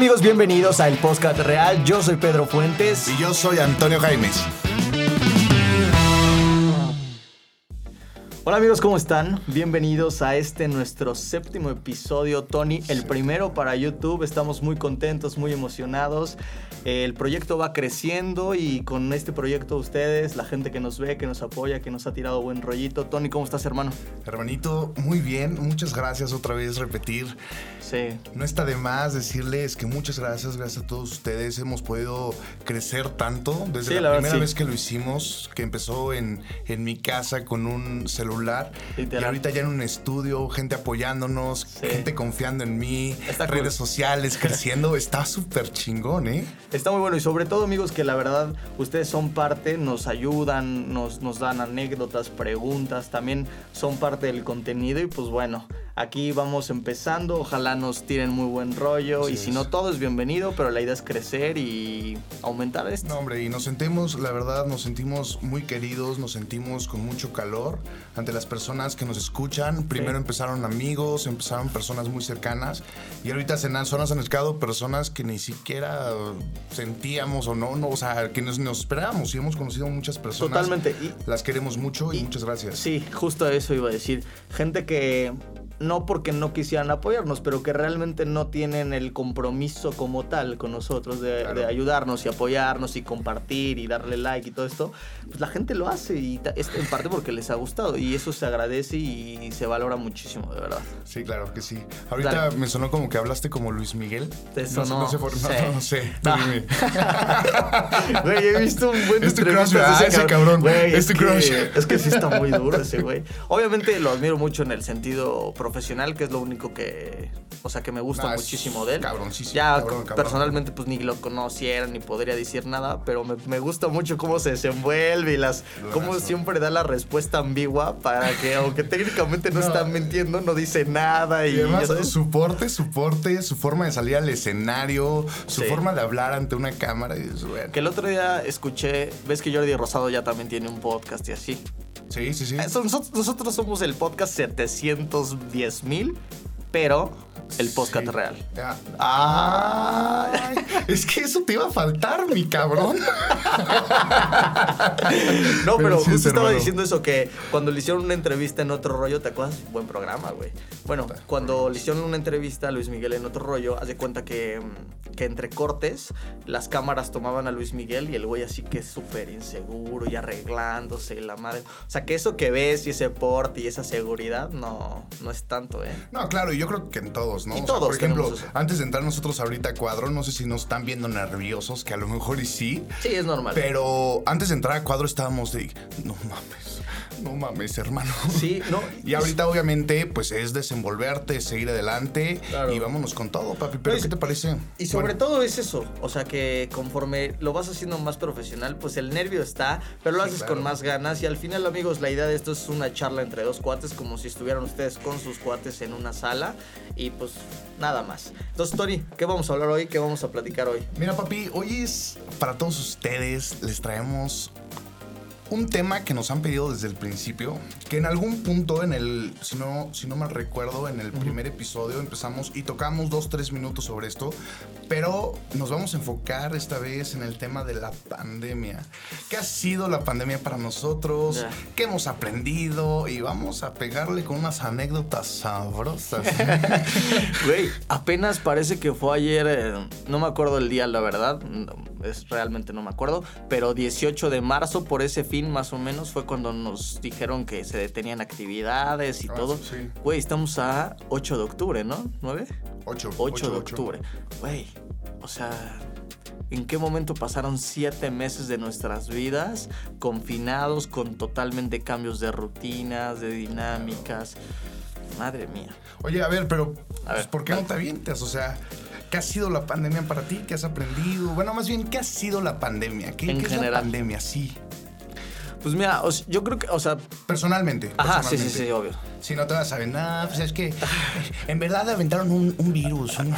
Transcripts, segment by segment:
Amigos, bienvenidos a El Podcast Real. Yo soy Pedro Fuentes. Y yo soy Antonio Jaimes. Hola amigos, ¿cómo están? Bienvenidos a este nuestro séptimo episodio, Tony, el primero para YouTube. Estamos muy contentos, muy emocionados. El proyecto va creciendo y con este proyecto ustedes, la gente que nos ve, que nos apoya, que nos ha tirado buen rollito. Tony, ¿cómo estás, hermano? Hermanito, muy bien. Muchas gracias otra vez, repetir. Sí. No está de más decirles que muchas gracias, gracias a todos ustedes. Hemos podido crecer tanto desde Sí, la, la verdad, primera sí. vez que lo hicimos, que empezó en, en mi casa con un celular. Literal. Y ahorita ya en un estudio, gente apoyándonos, Sí. gente confiando en mí, Está cool. redes sociales creciendo. está súper chingón, ¿eh? Está muy bueno y sobre todo amigos que la verdad ustedes son parte, nos ayudan, nos, nos dan anécdotas, preguntas, también son parte del contenido y pues bueno, aquí vamos empezando, ojalá nos tiren muy buen rollo Así y si es. no todo es bienvenido, pero la idea es crecer y aumentar esto. No, hombre, y nos sentimos, la verdad, nos sentimos muy queridos, nos sentimos con mucho calor ante las personas que nos escuchan. Primero Sí. empezaron amigos, empezaron personas muy cercanas y ahorita se han, son acercado personas que ni siquiera sentíamos o no, no o sea, que nos, nos esperábamos y hemos conocido muchas personas. Totalmente. Y, Las queremos mucho y, y- muchas gracias. Sí, justo eso iba a decir. Gente que no porque no quisieran apoyarnos, pero que realmente no tienen el compromiso como tal con nosotros de, Claro. de ayudarnos y apoyarnos y compartir y darle like y todo esto, pues la gente lo hace y es en parte porque les ha gustado y eso se agradece y se valora muchísimo, de verdad. Sí, claro que sí. Ahorita Dale. me sonó como que hablaste como Luis Miguel. ¿Te No sé- sonó? No, sé por Sí. no, no sé. tú Ah. Güey, he visto un buen Es tu entrevistas crush, Ese cabrón. Güey, Es tu que- crush. Es que sí está muy duro ese güey. Obviamente lo admiro mucho en el sentido profesional, que es lo único que, o sea, que me gusta Nah, es muchísimo de él. cabroncísimo, Ya cabrón, cabrón. personalmente pues ni lo conociera ni podría decir nada, pero me, me gusta mucho cómo se desenvuelve y las cómo siempre da la respuesta ambigua para que aunque técnicamente no, No. está mintiendo, no dice nada y, Y además, su porte, su porte, su forma de salir al escenario, su Sí. forma de hablar ante una cámara. y es, bueno. que el otro día escuché, ves que Jordi Rosado ya también tiene un podcast y así. Sí, sí, sí. Nosotros, nosotros somos el podcast 710 mil, pero el podcast Sí. real. Ya. Ah. Ay, es que eso te iba a faltar, mi cabrón. No, pero, Pero sí, justo estaba diciendo eso, que cuando le hicieron una entrevista en otro rollo, ¿te acuerdas? Buen programa, güey. Bueno, cuando le hicieron una entrevista a Luis Miguel en otro rollo, haz de cuenta que, mm, que entre cortes las cámaras tomaban a Luis Miguel y el güey así que súper inseguro y arreglándose y la madre. O sea, que eso que ves y ese porte y esa seguridad, no, no es tanto, ¿eh? No, claro, y yo creo que en todos, ¿no? Y O sea, todos por ejemplo, eso. antes de entrar nosotros ahorita a cuadro, no sé si nos están viendo nerviosos, que a lo mejor y sí. Sí, es normal. Pero antes de entrar a cuadro estábamos de, no mames, no mames, hermano. Sí, no. Y ahorita obviamente pues es desenvolverte, seguir adelante Claro. y vámonos con todo, papi. ¿Pero Pues, qué te parece? Y sobre Bueno, todo es eso, o sea que conforme lo vas haciendo más profesional, pues el nervio está, pero lo Sí, haces claro. con más ganas y al final amigos, la idea de esto es una charla entre dos cuates, como si estuvieran ustedes con sus cuates en una sala y pues nada más. Entonces Tony, ¿qué vamos a hablar hoy? ¿Qué vamos a platicar hoy? Mira, papi, hoy es para todos ustedes, les traemos un tema que nos han pedido desde el principio, que en algún punto en el, si no, si no mal recuerdo, en el primer episodio empezamos y tocamos dos, tres minutos sobre esto, pero nos vamos a enfocar esta vez en el tema de la pandemia. ¿Qué ha sido la pandemia para nosotros? ¿Qué hemos aprendido? Y vamos a pegarle con unas anécdotas sabrosas. Güey, apenas parece que fue ayer, eh, no me acuerdo el día, la verdad, es realmente no me acuerdo, pero 18 de marzo por ese fin más o menos fue cuando nos dijeron que se detenían actividades y Ah, todo. sí. Güey, estamos a 8 de octubre, ¿no? ¿9? 8, 8 de octubre. Güey, o sea, ¿en qué momento pasaron 7 meses de nuestras vidas confinados con totalmente cambios de rutinas, de dinámicas? Madre mía. Oye, a ver, pero A pues, ver, ¿por qué no te avientas? O sea, ¿qué ha sido la pandemia para ti? ¿Qué has aprendido? Bueno, más bien, ¿qué ha sido la pandemia? ¿Qué, En qué es la general. pandemia? Sí, Pues mira, o sea, yo creo que, o sea, personalmente. ajá, sí, sí, sí, obvio. Si no te vas a ver, nada, pues es que en verdad aventaron un, un virus. un-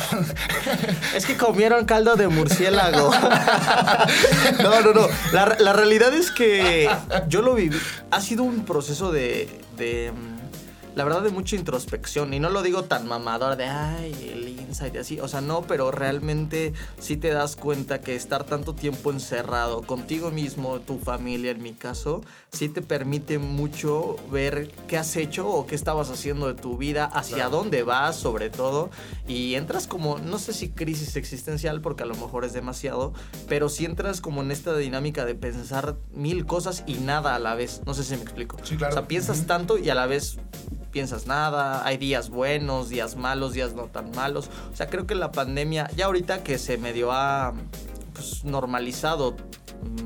Es que comieron caldo de murciélago. no, no, no. La, la realidad es que yo lo viví. Ha sido un proceso de, de, mm, La verdad, de mucha introspección. Y no lo digo tan mamador de. Ay, el despensa y así. O sea, no, pero realmente sí te das cuenta que estar tanto tiempo encerrado contigo mismo, tu familia en mi caso, sí te permite mucho ver qué has hecho o qué estabas haciendo de tu vida, hacia dónde vas sobre todo. Y entras como, no sé si crisis existencial, porque a lo mejor es demasiado, pero si entras como en esta dinámica de pensar mil cosas y nada a la vez. No sé si me explico. Sí, claro. O sea, piensas tanto y a la vez piensas nada, hay días buenos, días malos, días no tan malos. O sea, creo que la pandemia, ya ahorita que se medio ha pues, normalizado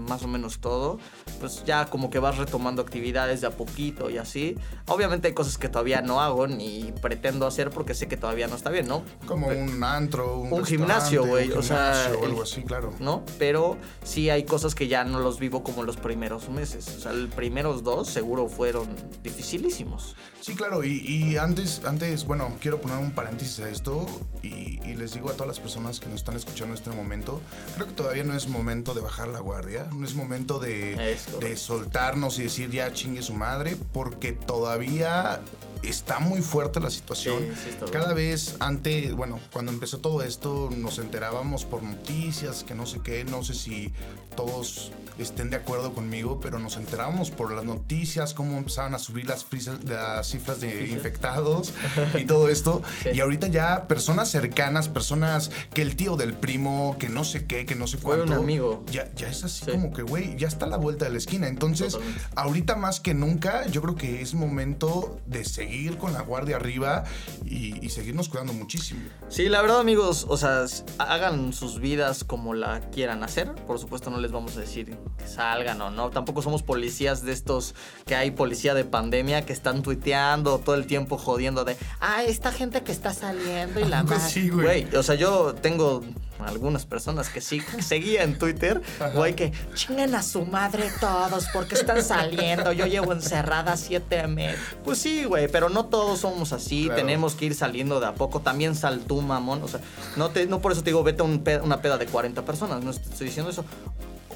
más o menos todo, pues ya como que vas retomando actividades de a poquito y así. Obviamente hay cosas que todavía no hago ni pretendo hacer porque sé que todavía no está bien, ¿no? Como un antro, un, un gimnasio, güey, o sea, o algo así, claro. ¿no? Pero sí hay cosas que ya no los vivo como los primeros meses. O sea, los primeros dos seguro fueron dificilísimos. Sí, claro, y, y antes, antes, bueno, quiero poner un paréntesis a esto y, y, les digo a todas las personas que nos están escuchando en este momento, creo que todavía no es momento de bajar la guardia, no es momento de, de soltarnos y decir ya chingue su madre, porque todavía está muy fuerte la situación. Sí, sí Cada vez antes, bueno, cuando empezó todo esto, nos enterábamos por noticias, que no sé qué, no sé si todos estén de acuerdo conmigo, pero nos enterábamos por las noticias, cómo empezaban a subir las, las cifras de infectados y todo esto. Sí. Y ahorita ya personas cercanas, personas que el tío del primo, que no sé qué, que no sé cuánto. Fue un amigo. Ya, ya es así como que, güey, ya está a la vuelta de la esquina. Entonces, Totalmente. ahorita más que nunca, yo creo que es momento de seguir con la guardia arriba y, y seguirnos cuidando muchísimo. Sí, la verdad, amigos, o sea, hagan sus vidas como la quieran hacer. Por supuesto, no les vamos a decir que salgan o no. Tampoco somos policías de estos que hay policía de pandemia que están tuiteando todo el tiempo jodiendo de, ah, esta gente que está saliendo y la sí, güey. O sea, yo tengo algunas personas que sí seguía en Twitter, güey, que chinguen a su madre todos porque están saliendo. Yo llevo encerrada siete meses. Pues sí, güey, pero no todos somos así. Claro. Tenemos que ir saliendo de a poco. También sal tú, mamón. O sea, no, te, no por eso te digo, vete a un una peda de 40 personas. No estoy diciendo eso.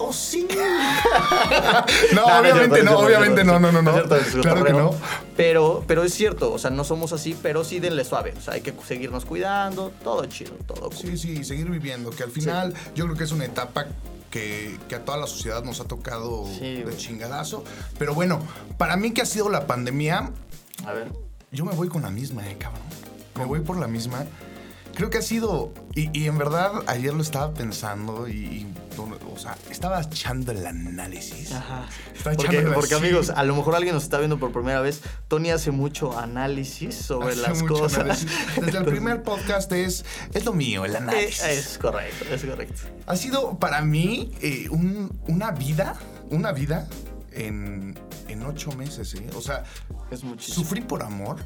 ¡Oh, sí! no, nah, obviamente no, obviamente no, no, no, no. Claro que no. Pero, pero es cierto, o sea, no somos así, pero sí denle suave. O sea, hay que seguirnos cuidando, todo chido, todo cool. Sí, sí, seguir viviendo, que al final sí. yo creo que es una etapa que, que, a toda la sociedad nos ha tocado sí, de chingadazo. Pero bueno, para mí que ha sido la pandemia, a ver. Yo me voy con la misma, eh, cabrón. Me voy por la misma. Creo que ha sido, y, y en verdad ayer lo estaba pensando y, y, o sea, estaba echando el análisis. Ajá. Porque, porque amigos, a lo mejor alguien nos está viendo por primera vez. Tony hace mucho análisis sobre hace las mucho cosas. Análisis. Desde el primer podcast es, es lo mío, el análisis. Es, es correcto, es correcto. Ha sido para mí eh, un, una vida, una vida en, en ocho meses, ¿eh? O sea, es muchísimo. sufrí por amor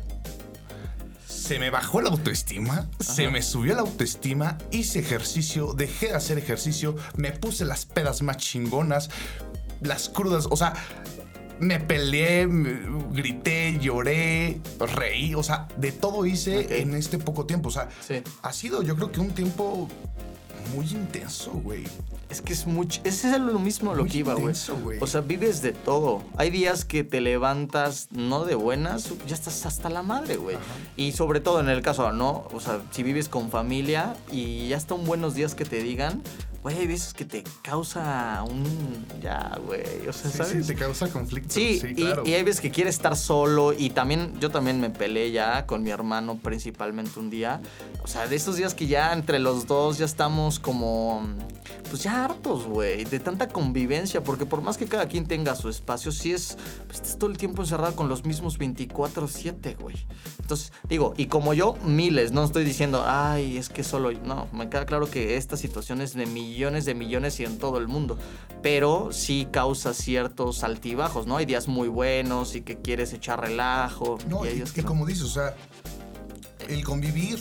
se me bajó la autoestima, Ajá. se me subió la autoestima, hice ejercicio, dejé de hacer ejercicio, me puse las pedas más chingonas, las crudas, o sea, me peleé, me grité, lloré, reí, o sea, de todo hice okay. en este poco tiempo, o sea, sí. ha sido yo creo que un tiempo muy intenso, güey. Es que es mucho. Ese es lo mismo lo que iba, güey. O sea, vives de todo. Hay días que te levantas no de buenas, ya estás hasta la madre, güey. Y sobre todo en el caso, ¿no? O sea, si vives con familia y ya un buenos días que te digan, güey, hay veces que te causa un. Ya, güey. O sea, sí, ¿sabes? Sí, te causa conflicto. Sí, sí y, claro. y, hay veces que quieres estar solo. Y también, yo también me peleé ya con mi hermano, principalmente un día. O sea, de esos días que ya entre los dos ya estamos como. Pues ya hartos, güey, de tanta convivencia. Porque por más que cada quien tenga su espacio, sí es. Pues estás todo el tiempo encerrado con los mismos 24-7, güey. Entonces, digo, y como yo, miles. No estoy diciendo, ay, es que solo. No, me queda claro que esta situación es de millones de millones y en todo el mundo. Pero sí causa ciertos altibajos, ¿no? Hay días muy buenos y que quieres echar relajo. No, y, y que no. como dices, o sea, el convivir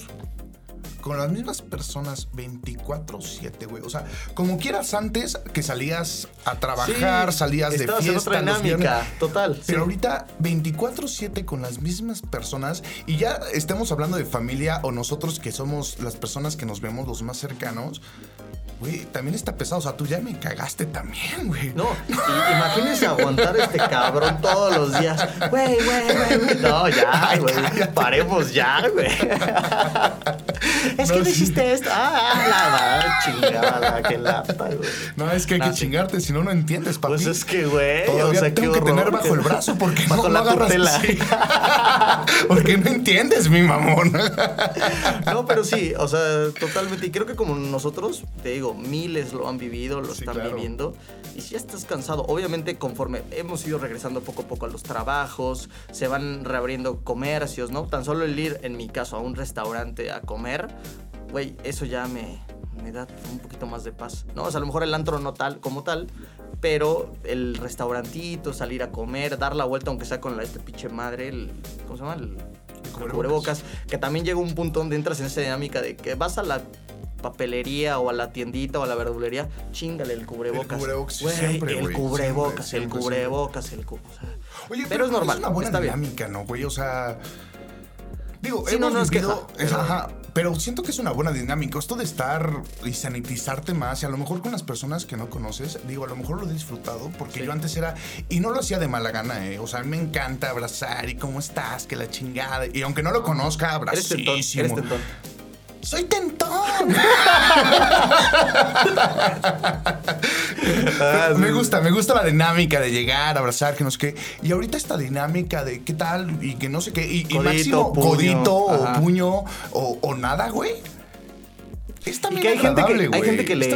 con las mismas personas 24/7, güey. O sea, como quieras antes que salías a trabajar, Sí, salías de fiesta, en otra dinámica, viernes. total. Pero sí. ahorita 24/7 con las mismas personas y ya estemos hablando de familia o nosotros que somos las personas que nos vemos los más cercanos. Güey, también está pesado. O sea, tú ya me cagaste también, güey. No, y, imagínense aguantar este cabrón todos los días. Güey, güey, güey. No, ya, güey. Paremos ya, güey. Es No, que no sí. hiciste esto. Ah, la madre chingada, que lata, güey. No, es que hay No, que sí. chingarte, si no, no entiendes, papi. Pues es que, güey, Todavía o sea, tengo que tener bajo el brazo porque bajo no, la agarras tutela. sí. porque no entiendes, mi mamón. No, pero sí, o sea, totalmente. Y creo que como nosotros, te digo, miles lo han vivido, lo Sí, están claro. viviendo. Y si ya estás cansado, obviamente conforme hemos ido regresando poco a poco a los trabajos, se van reabriendo comercios, ¿no? Tan solo el ir, en mi caso, a un restaurante a comer, güey, eso ya me, me da un poquito más de paz, ¿no? O sea, a lo mejor el antro no tal como tal, pero el restaurantito, salir a comer, dar la vuelta, aunque sea con la este pinche madre, el, ¿cómo se llama? El, el cubrebocas, que también llega un punto donde entras en esa dinámica de que vas a la papelería o a la tiendita o a la verdulería, chingale el cubrebocas. El cubrebocas, siempre, el cubrebocas, siempre, el siempre, cubrebocas, el cu- o sea, Oye, pero es normal, Es una buena está bien. dinámica, ¿no, güey? O sea. Digo, Sí, hemos no vivido- queja, es- pero- ajá, pero siento que es una buena dinámica. Esto de estar y sanitizarte más, y a lo mejor con las personas que no conoces, digo, a lo mejor lo he disfrutado, porque Sí. yo antes era, y no lo hacía de mala gana, ¿eh? O sea, a mí me encanta abrazar y cómo estás, que la chingada. Y aunque no lo conozca, Eres tentón, eres tentón. ¡Soy tentón! me gusta, me gusta la dinámica de llegar, abrazar, que no sé qué. Y ahorita esta dinámica de qué tal y que no sé qué. Y, y Codito, máximo puño, codito ajá. o puño o, o nada, güey. Es Y también que hay gente que, hay gente que le,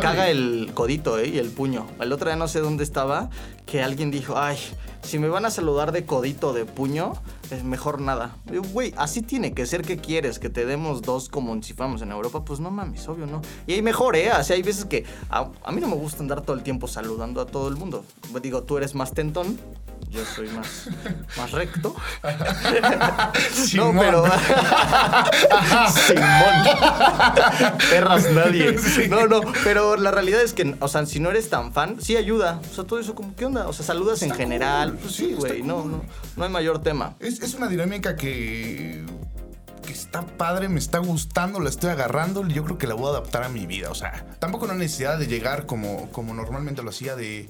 caga el codito ¿eh? y el puño. El otro día no sé dónde estaba, que alguien dijo, ay, si me van a saludar de codito o de puño, es mejor nada. Digo, Güey, así tiene que ser que quieres, que te demos dos como fuéramos en Europa. Pues no mames, obvio no. Y hay mejor, ¿eh? Así hay veces que a, a mí no me gusta andar todo el tiempo saludando a todo el mundo. Digo, tú eres más tentón. Yo soy más, más recto. no, pero. Simón. Perras nadie. No, no, pero la realidad es que, o sea, si no eres tan fan, sí ayuda. O sea, todo eso, como, ¿qué onda? O sea, saludas en general. Pues sí, güey. No, no, no hay mayor tema. Es, es una dinámica que, que está padre, me está gustando, la estoy agarrando y yo creo que la voy a adaptar a mi vida. O sea, tampoco no hay necesidad de llegar como, como normalmente lo hacía de...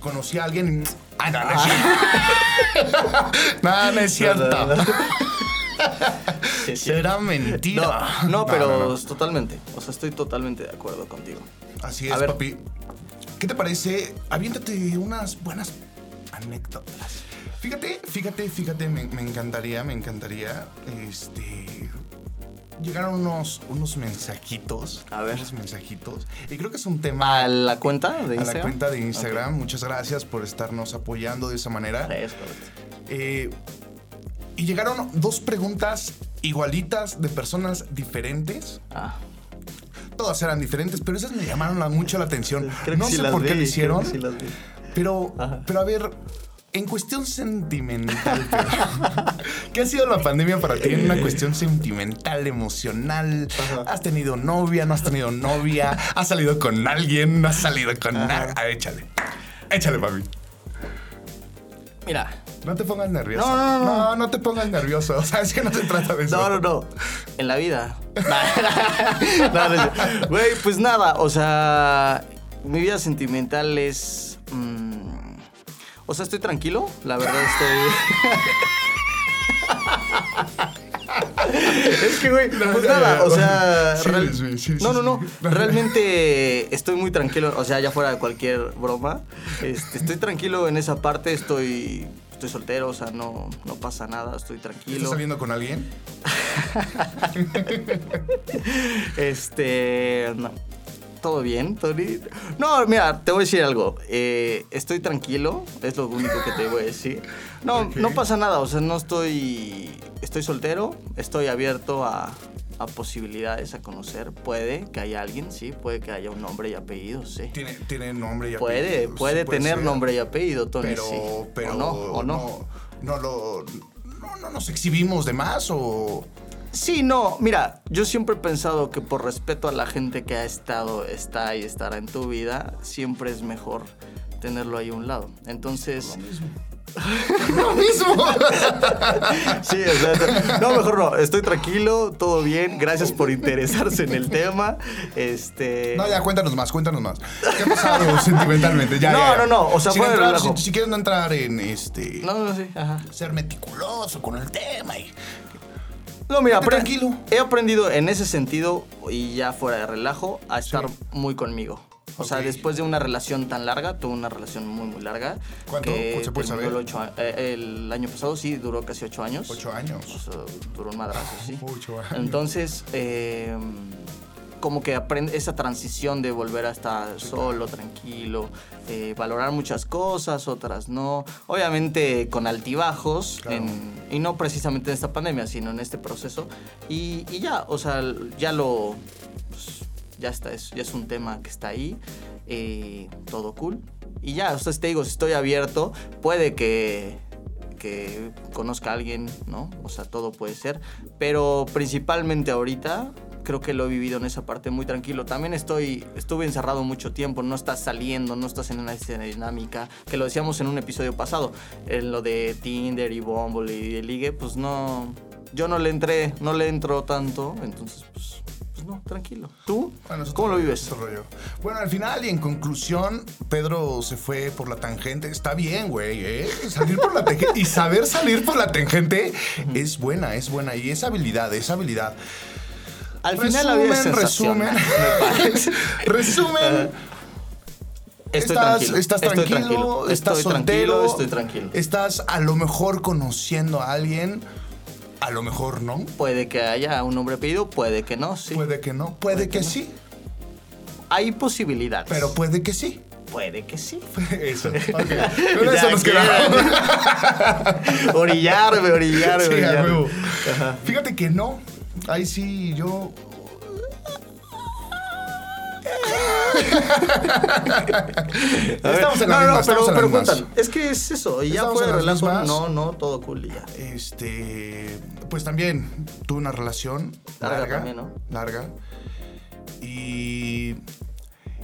Conocí a alguien y... Ah, no, no es cierto. no, no es cierto. No, no, no. Sí, sí. Será mentira. No, pero totalmente. O sea, estoy totalmente de acuerdo contigo. Así A es, ver. papi. ¿Qué te parece? Aviéntate unas buenas anécdotas. Fíjate, fíjate, fíjate, me, me encantaría, me encantaría. Este. Llegaron unos, unos mensajitos. A ver. Unos mensajitos. Y creo que es un tema ¿A la cuenta de a Instagram? la cuenta de Instagram. Muchas gracias por estarnos apoyando de esa manera. Ok. Es correcto. Eh, y llegaron dos preguntas igualitas de personas diferentes. Ah. Todas eran diferentes, pero esas me llamaron la- mucho la atención. Creo no sé por qué lo hicieron, creo que sí las vi. pero, Ajá. pero a ver, en cuestión sentimental, ¿qué ha sido la pandemia para ti en una cuestión sentimental, emocional? ¿Has tenido novia, no has tenido novia? ¿Has salido con alguien, no has salido con nada? Échale. Échale, papi. Mira. No te pongas nervioso. No, no, no. No, no te pongas nervioso. O sea, es que no se trata de eso. No, no, no. En la vida. no, no, no. Güey, pues nada, o sea, mi vida sentimental es... mm, o sea, estoy tranquilo, la verdad estoy... es que, güey, No, pues ya, nada, ya. o sea... Sí, real- sí, sí, no, no, no, realmente estoy muy tranquilo, o sea, ya fuera de cualquier broma, este, estoy tranquilo en esa parte, estoy... Estoy soltero, o sea, no, no pasa nada, estoy tranquilo. ¿Estás saliendo con alguien? Este. no. ¿Todo bien, Tony? No, mira, te voy a decir algo. Eh, estoy tranquilo, es lo único que te voy a decir. No, no pasa nada, o sea, no estoy. Estoy soltero, estoy abierto a, a posibilidades, a conocer. Puede que haya alguien, sí, puede que haya un nombre y apellido, sí. Tiene, tiene nombre y Puede, apellido, puede sí, tener ser. nombre y apellido, Tony, Pero, sí. pero o no, o no. no, no lo, no, no nos exhibimos de más o Sí, no, mira, yo siempre he pensado que por respeto a la gente que ha estado, está y estará en tu vida, siempre es mejor tenerlo ahí a un lado. Entonces, lo mismo. sí, o sea, no, mejor no, estoy tranquilo, todo bien, gracias por interesarse en el tema. Este No, ya cuéntanos más, cuéntanos más. ¿Qué ha pasado sentimentalmente? Ya, No, ya, ya. no, no, o sea, Sin de entrar- si quieres no entrar en este No, no, sí, ajá. ser meticuloso con el tema y No, mira, tranquilo. he aprendido en ese sentido y ya fuera de relajo a estar muy conmigo. O sea, después de una relación tan larga, tuve una relación muy, muy larga. ¿Cuánto? Que ¿Se puede saber? el, ocho eh, el año pasado, sí, duró casi ocho años. Ocho años. O sea, duró un madrazo, sí. Ocho años. Entonces, eh, como que aprende esa transición de volver a estar solo, tranquilo, eh, valorar muchas cosas, otras no. Obviamente con altibajos, Claro. en- y no precisamente en esta pandemia, sino en este proceso. Y, y ya, o sea, ya lo. pues, ya está, es, ya es un tema que está ahí, eh, todo cool. Y ya, o sea, te digo, si estoy abierto, puede que, que conozca a alguien, ¿no? O sea, todo puede ser. Pero principalmente ahorita, creo que lo he vivido en esa parte muy tranquilo. También estoy, estuve encerrado mucho tiempo, no estás saliendo, no estás en una escena dinámica, que lo decíamos en un episodio pasado, en lo de Tinder y Bumble y de Ligue, pues no, yo no le entré, no le entro tanto, entonces pues, pues no, tranquilo. ¿Tú? Bueno, ¿Cómo lo vives? rollo. Bueno, al final y en conclusión, Pedro se fue por la tangente. Está bien, güey, ¿eh? Salir por la tangente y saber salir por la tangente es buena, es buena. Y es habilidad, es habilidad. Al final la vida es Resumen, resumen. Estoy estás, tranquilo. estás estoy tranquilo, tranquilo. estás estoy soltero, tranquilo, estoy tranquilo. Estás a lo mejor conociendo a alguien, a lo mejor no. Puede que haya un nombre pedido, puede que no, sí. Puede que no, puede, que, que no. sí, Hay posibilidades. pero puede que sí. puede que sí. Eso, ok. Ya eso nos quedamos. orillarme, orillarme, Sí, orillarme. Fíjate que no. Ahí sí, yo. Estamos en la no, misma, no, pero, pero cuéntame. Es que es eso. Y ya las relajo, no, no, todo cool y ya. Este. Pues también tuve una relación Larga larga. también, ¿no? Larga. Y.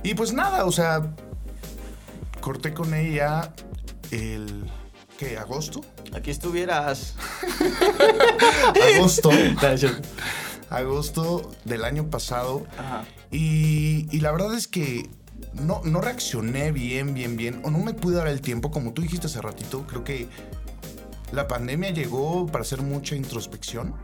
Y pues nada, o sea. Corté con ella el. ¿Qué? ¿Agosto? Aquí estuvieras. Agosto. Agosto del año pasado. Ajá. Y, y la verdad es que no, no reaccioné bien, bien, bien. O no me pude dar el tiempo, como tú dijiste hace ratito. Creo que la pandemia llegó para hacer mucha introspección.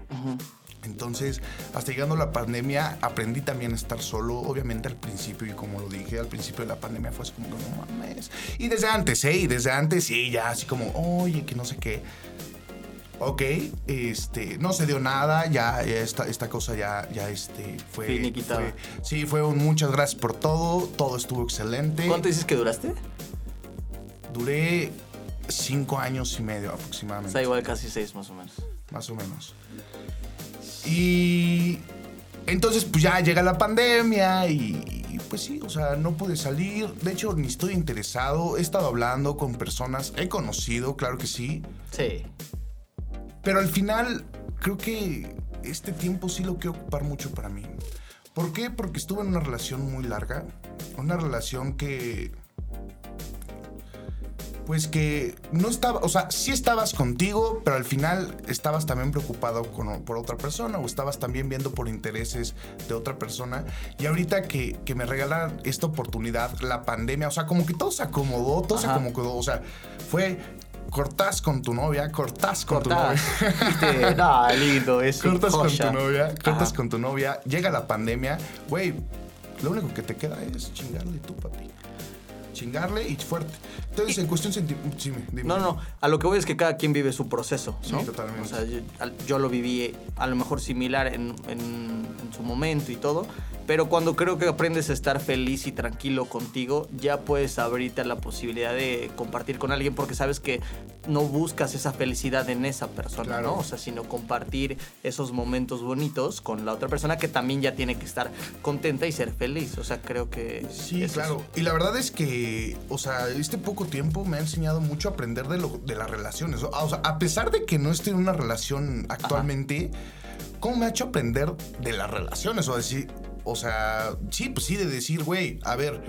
Entonces, hasta llegando la pandemia, aprendí también a estar solo. Obviamente al principio, y como lo dije, al principio de la pandemia fue así como que no mames. Y desde antes, ¿eh? Y desde antes, sí, ya así como, oye, que no sé qué. Ok, este, no se dio nada, ya, ya esta, esta cosa ya, ya este, fue, fue- Sí, fue un muchas gracias por todo, todo estuvo excelente. ¿Cuánto dices que duraste? Duré cinco años y medio O aproximadamente. sea, igual casi seis más o menos. más o menos. Y entonces pues ya llega la pandemia y, y, pues sí, o sea, no pude salir. De hecho, ni estoy interesado. He estado hablando con personas, he conocido, claro que sí. Sí. Pero al final creo que este tiempo sí lo quiero ocupar mucho para mí. ¿Por qué? Porque estuve en una relación muy larga. Una relación que... Pues que no estaba, o sea, sí estabas contigo, pero al final estabas también preocupado con- por otra persona o estabas también viendo por intereses de otra persona. Y ahorita que, que me regalan esta oportunidad, la pandemia, o sea, como que todo se acomodó, todo se acomodó, o sea, fue cortás con tu novia, cortás con tu Cortás. novia. Viste, no, lindo, es cortas con tu novia, cortas Ajá. con tu novia, llega la pandemia, güey, lo único que te queda es chingarle tú, papi. Chingarle y fuerte. Entonces, en cuestión sentimental, sí. No, no, a lo que voy es que cada quien vive su proceso, Sí, ¿no? totalmente. O sea, yo, yo lo viví a lo mejor similar en, en- en su momento y todo, pero cuando creo que aprendes a estar feliz y tranquilo contigo, ya puedes abrirte a la posibilidad de compartir con alguien porque sabes que no buscas esa felicidad en esa persona, Claro. ¿no? O sea, sino compartir esos momentos bonitos con la otra persona que también ya tiene que estar contenta y ser feliz. O sea, creo que... Sí, claro. eso. Y la verdad es que, o sea, este poco tiempo me ha enseñado mucho a aprender de, lo, de las relaciones. O sea, a pesar de que no estoy en una relación actualmente, ¿cómo me ha hecho aprender de las relaciones? O decir, o sea, sí, pues sí, de decir, güey, a ver,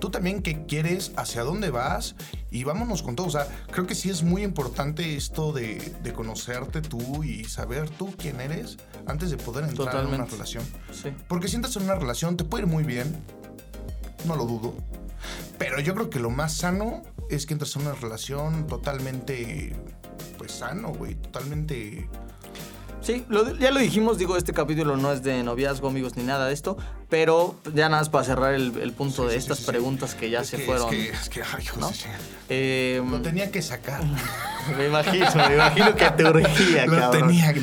tú también qué quieres, hacia dónde vas y vámonos con todo. O sea, creo que sí es muy importante esto de, de conocerte tú y saber tú quién eres antes de poder entrar en una Totalmente. relación. Sí. Porque si entras en una relación, te puede ir muy bien. No lo dudo. Pero yo creo que lo más sano es que entres en una relación totalmente. Pues sano, güey. Totalmente. Sí, lo- ya lo dijimos, digo, este capítulo no es de noviazgo, amigos, ni nada de esto, pero ya nada más para cerrar el, el punto de Sí, estas sí, preguntas que ya Es se que- fueron. Es que, es que, ay, ¿no? Eh, Lo tenía que sacar. me imagino, me imagino que te urgía, Lo cabrón. tenía que.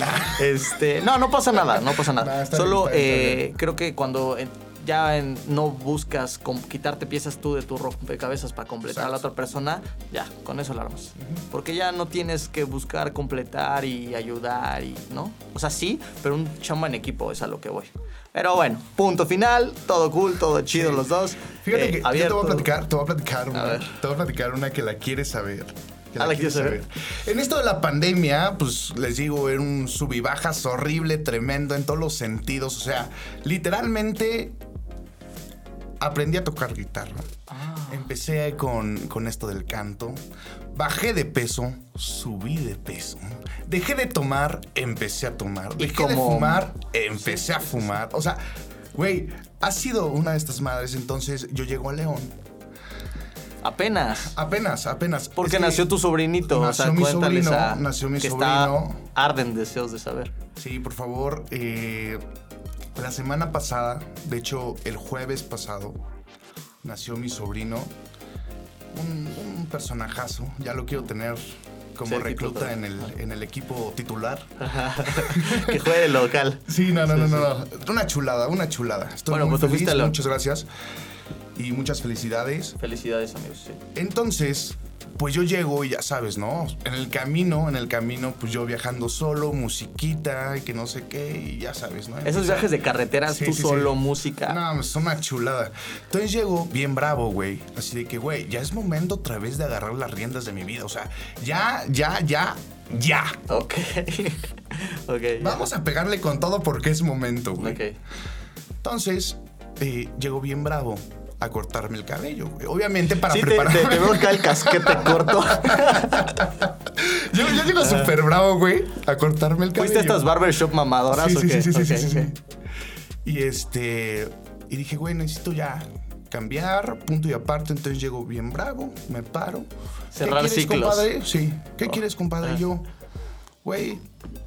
Este, no, no pasa nada, no pasa nada. Solo bien, bien, eh, creo que cuando ya en- no buscas quitarte piezas tú de tu rompecabezas para completar a la otra persona, ya, con eso la armas. Porque ya no tienes que buscar completar y ayudar y, ¿no? O sea, sí, pero un chamba en equipo es a lo que voy. Pero bueno, punto final, todo cool, todo chido los dos. Fíjate eh, que yo te abierto. voy a platicar, te voy a platicar una. Te voy a platicar una que la quieres saber. Ah, ¿la quieres saber? En esto de la pandemia, pues les digo, era un sub y bajas horrible, tremendo en todos los sentidos. O sea, literalmente aprendí a tocar guitarra. Ah. Empecé con, con esto del canto. Bajé de peso, subí de peso. Dejé de tomar, empecé a tomar. Y Dejé de como- fumar, empecé a fumar. O sea, güey, ha sido una de estas madres. Entonces yo llego a León. Apenas. Apenas, apenas. Porque Es que nació tu sobrinito. o sea, nació mi cuéntales sobrino, a- nació mi que sobrino. está arden deseos de saber. Sí, por favor. eh, la semana pasada, de hecho, el jueves pasado, nació mi sobrino. Un, un personajazo. Ya lo quiero tener como Sí, recluta en el, en el equipo titular. que juegue de local. Sí, no, no, no, no. Una chulada, una chulada. Estoy Bueno, muy pues feliz. Muchas gracias. Y muchas felicidades. Felicidades, amigos. sí. Entonces, pues yo llego y ya sabes, ¿no? En el camino, en el camino, pues yo viajando solo, musiquita y que no sé qué, y ya sabes, ¿no? Esos viajes de carreteras, Sí, tú sí, solo, sí. música. No, es una chulada. Entonces llego bien bravo, güey. Así de que, güey, ya es momento otra vez de agarrar las riendas de mi vida. O sea, ya, ya, ya, ya. Ok. ok. ya. Vamos a pegarle con todo porque es momento, güey. Ok. Entonces, eh, llego bien bravo a cortarme el cabello, güey. Obviamente para Sí, prepararme. te- te veo acá el casquete corto. Yo, yo llego súper bravo, güey, a cortarme el cabello. ¿Fuiste a estas barbershop mamadoras Sí, o sí, qué? sí, sí, sí, sí. Y este. Y dije, güey, necesito ya cambiar, punto y aparte. Entonces llego bien bravo, me paro. Cerrar ¿Qué quieres, ciclos. compadre? Sí. ¿Qué Oh, quieres, compadre? Y yo, güey,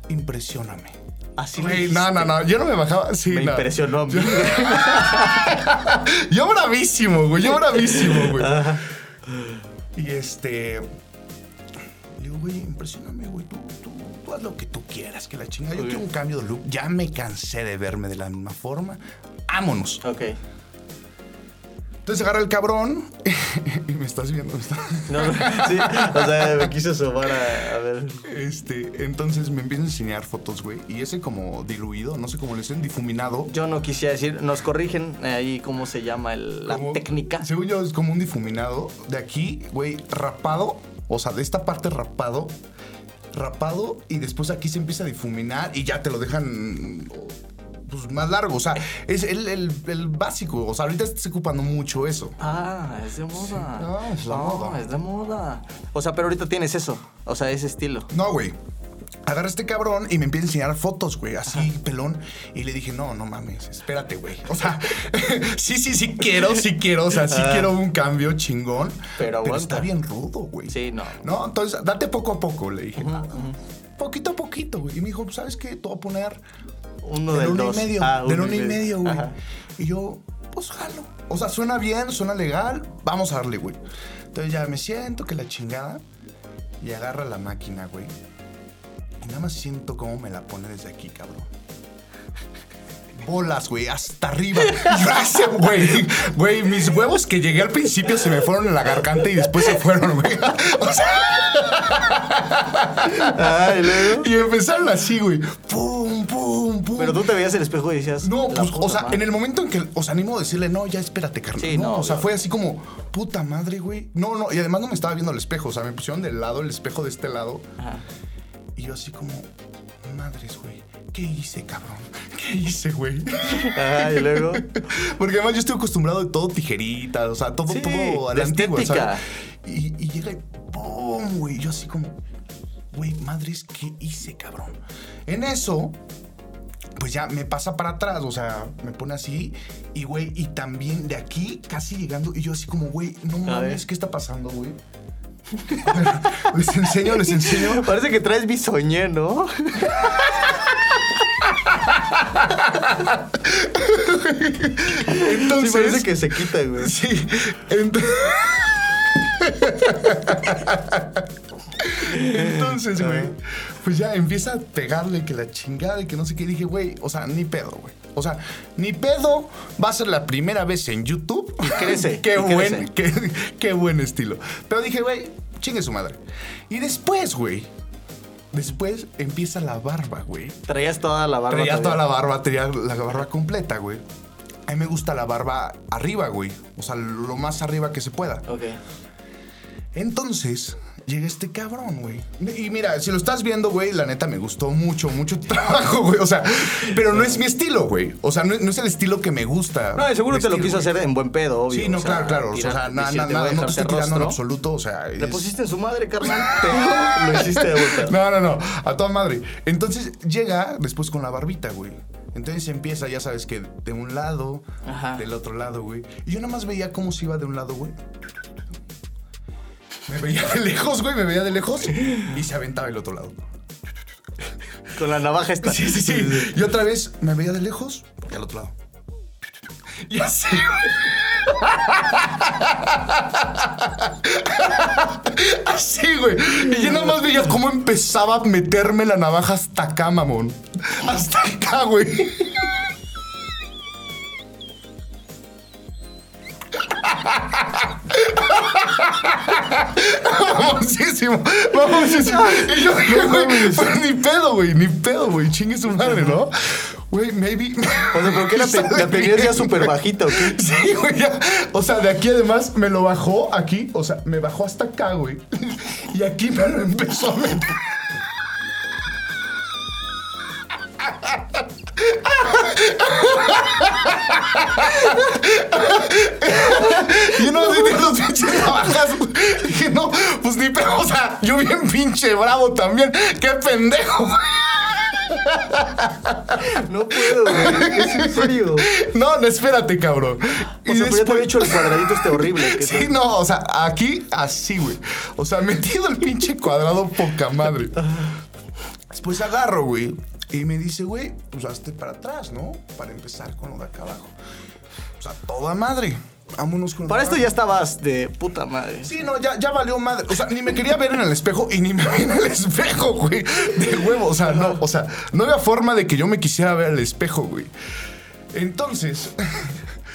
impresióname. Así Güey, no, no, no, yo no me bajaba. Sí, Me no. impresionó a mí. Yo bravísimo, güey, yo bravísimo, güey. Ajá. Y este. Le digo, güey, impresioname, güey. Tú, tú, tú haz lo que tú quieras, que la chingada. Yo quiero un cambio de look. Ya me cansé de verme de la misma forma. Vámonos. Ok. Entonces agarra el cabrón y me estás viendo. me estás- No, no, sí, o sea, me quise asomar a, a ver. Este, entonces me empieza a enseñar fotos, güey. Y ese como diluido, no sé cómo le dicen, difuminado. Yo no quisiera decir, nos corrigen ahí cómo se llama el- la como- técnica. Según yo, es como un difuminado. De aquí, güey, rapado. O sea, de esta parte rapado. Rapado. Y después aquí se empieza a difuminar y ya te lo dejan. Pues más largo. O sea, es el, el- el básico. O sea, ahorita se está ocupando mucho eso. Ah, es de moda. no, es la No, moda. es de moda. O sea, pero ahorita tienes eso. O sea, ese estilo. No, güey. Agarra a este cabrón y me empieza a enseñar fotos, güey, así pelón. Y le dije, no, no mames, espérate, güey. O sea, sí, sí, sí quiero, sí quiero. O sea, sí Ah. quiero un cambio chingón. Pero aguanta. está bien rudo, güey. Sí, no. No, entonces date poco a poco, le dije. Poquito a poquito, güey. Y me dijo, ¿sabes qué? Te voy a poner Uno del del uno dos. y medio. Ah, del uno uno y medio, güey. Y yo, pues jalo. O sea, suena bien, suena legal. Vamos a darle, güey. Entonces ya me siento que la chingada. Y agarra la máquina, güey. Y nada más siento cómo me la pone desde aquí, cabrón. Bolas, güey, hasta arriba. Ese, güey, güey, mis huevos que llegué al principio se me fueron en la garganta y después se fueron, güey. O sea, y empezaron así, güey. Pum, pum, pum. Pero tú te veías el espejo y decías. No, pues, o sea, madre. en el momento en que, o sea, animo a decirle, no, ya espérate, carnal. Sí, no, no, o sea, fue así como, puta madre, güey. No, no, y además no me estaba viendo al espejo, o sea, me pusieron del lado, el espejo de este lado. Ajá. Y yo así como, madres, güey, ¿qué hice, cabrón? ¿Qué hice, güey? Ajá, y luego. Porque además yo estoy acostumbrado de todo tijeritas, o sea, todo, Sí, todo a la antigua. ¿sabes? Y, y llega y ¡pum! güey. Yo así como, güey, madres, ¿qué hice, cabrón? En eso, pues ya me pasa para atrás, o sea, me pone así. Y, güey, y también de aquí, casi llegando, y yo así como, güey, no mames, ¿qué está pasando, güey? Les enseño, les enseño. Parece que traes bisoñé, ¿no? Entonces, sí, parece que se quita, güey. Sí. Entonces, Entonces, güey, pues ya empieza a pegarle que la chingada y que no sé qué. Dije, güey, o sea, ni pedo, güey. O sea, ni pedo va a ser la primera vez en YouTube. Y crece. qué, y buen, qué, qué buen estilo. Pero dije, güey, chingue su madre. Y después, güey, después empieza la barba, güey. Traías toda la barba. Traía todavía. toda la barba, tenía la barba completa, güey. A mí me gusta la barba arriba, güey. O sea, lo más arriba que se pueda. Ok. Entonces, llega este cabrón, güey. Y mira, si lo estás viendo, güey, la neta me gustó mucho, mucho tu trabajo, güey. O sea, pero no es mi estilo, güey. O sea, no, no es el estilo que me gusta. No, seguro te lo quiso hacer en buen pedo, obvio. Sí, no, o sea, claro, claro. O sea, nada, nada, voy a no te estoy tirando en absoluto. O sea, Le pusiste en su madre, carnal, pero lo hiciste de vuelta. No, no, no, a toda madre. Entonces llega después con la barbita, güey. Entonces empieza, ya sabes que de un lado, Ajá. del otro lado, güey. Y yo nada más veía cómo se iba de un lado, güey. Me veía de lejos, güey, me veía de lejos y se aventaba el otro lado. Con la navaja esta. Sí, sí, sí. Y otra vez me veía de lejos y al otro lado. Y así, güey. Así, güey. Y yo nada más veía cómo empezaba a meterme la navaja hasta acá, mamón. Hasta acá, güey. Famosísimo, famosísimo. Y yo dije, güey, pues ni pedo, güey, ni pedo, güey. Chingue su madre, ¿no? Güey, maybe. O sea, ¿por qué la, te- la tenías ya súper bajita o qué? Sí, güey, ya. O sea, de aquí además me lo bajó aquí. O sea, me bajó hasta acá, güey. Y aquí me lo empezó a meter. Yo no sé los pinches navajas. Dije, no, pues ni pedo. O sea, yo bien pinche bravo también. Qué pendejo, güey. No puedo, güey. Es en serio. No, no, espérate, cabrón. O sea, pero ya hecho el cuadradito este horrible. que Sí, no, o sea, aquí así, güey. O sea, metido el pinche cuadrado poca madre. Después agarro, güey. Y me dice, güey, pues hazte para atrás, ¿no? Para empezar con lo de acá abajo. O sea, toda madre. Vámonos con Para esto ya estabas de puta madre. Sí, no, ya, ya valió madre. O sea, ni me quería ver en el espejo y ni me vi en el espejo, güey. De huevo. O sea, no, o sea, no había forma de que yo me quisiera ver al espejo, güey. Entonces,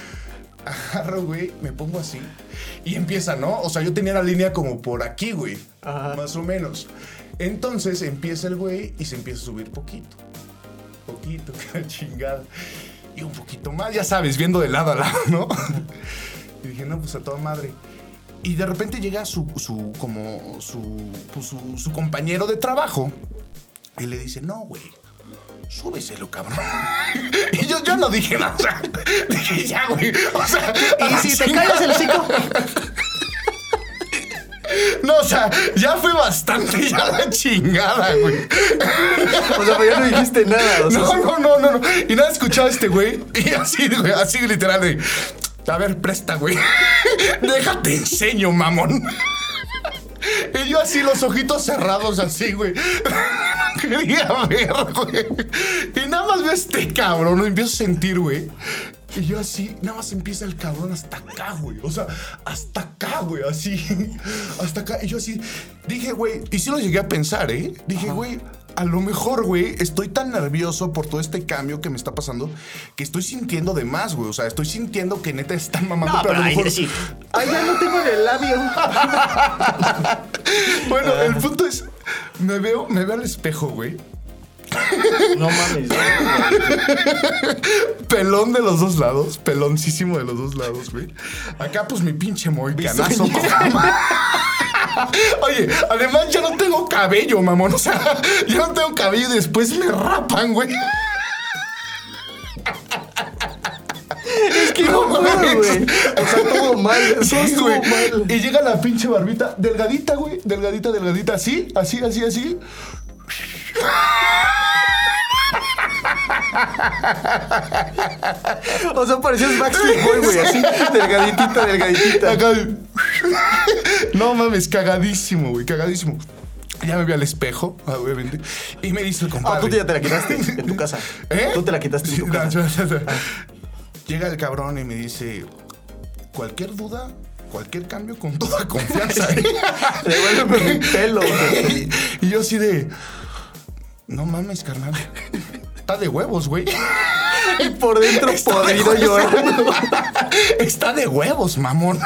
agarro, güey, me pongo así y empieza, ¿no? O sea, yo tenía la línea como por aquí, güey. Ajá. Más o menos. Entonces empieza el güey y se empieza a subir poquito. Poquito, que chingada. Y un poquito más, ya sabes, viendo de lado a lado, ¿no? Y dije, no, pues a toda madre. Y de repente llega su, su como, su, pues, su, su compañero de trabajo y le dice, no, güey, súbeselo, cabrón. Y yo, yo no dije nada, o sea, dije, ya, güey, o sea... Y si te callas el hocico. No, o sea, ya fue bastante ya la chingada, güey. O sea, pero ya no dijiste nada. O sea, No, no, no, no, no. Y nada, escuchaba a este güey. Y así, güey, así literal, de. A ver, presta, güey. Déjate enseño, mamón. Y yo así, los ojitos cerrados, así, güey. Quería ver, güey. Y nada más veo a este cabrón, lo empiezo a sentir, güey. Y yo así, nada más empieza el cabrón hasta acá, güey. O sea, hasta acá, güey, así. Hasta acá. Y yo así, dije, güey, y sí lo llegué a pensar, ¿eh? Dije, güey, a lo mejor, güey, estoy tan nervioso por todo este cambio que me está pasando que estoy sintiendo de más, güey. O sea, estoy sintiendo que neta están mamando, No, pero a lo mejor. sí. Ay, ya no tengo en el labio. Bueno, el punto es, me veo, me veo al espejo, güey. No mames. Pelón de los dos lados, peloncísimo de los dos lados, güey. Acá, pues mi pinche moicanazo. Oye, además ya no tengo cabello, mamón. O sea, ya no tengo cabello y después me rapan, güey. Es que no puedo, güey. O sea, todo mal. Todo Sí, estuvo güey. mal. Y llega la pinche barbita, delgadita, güey. Delgadita, delgadita, así, así, así, así. O sea, parecías Backstreet Boy, güey. Así, delgaditita, delgaditita. No mames, cagadísimo, güey, cagadísimo. Ya me vi al espejo, obviamente. Y me dice el compadre. Ah, tú ya te la quitaste en tu casa. ¿Eh? Tú te la quitaste en tu no, casa. no, no, no. Llega el cabrón y me dice, cualquier duda, cualquier cambio, con toda confianza. Devuélveme mi pelo, güey. y yo así de, no mames, carnal. Está de huevos, güey. Y por dentro Está podrido de llorando. Está de huevos, mamón.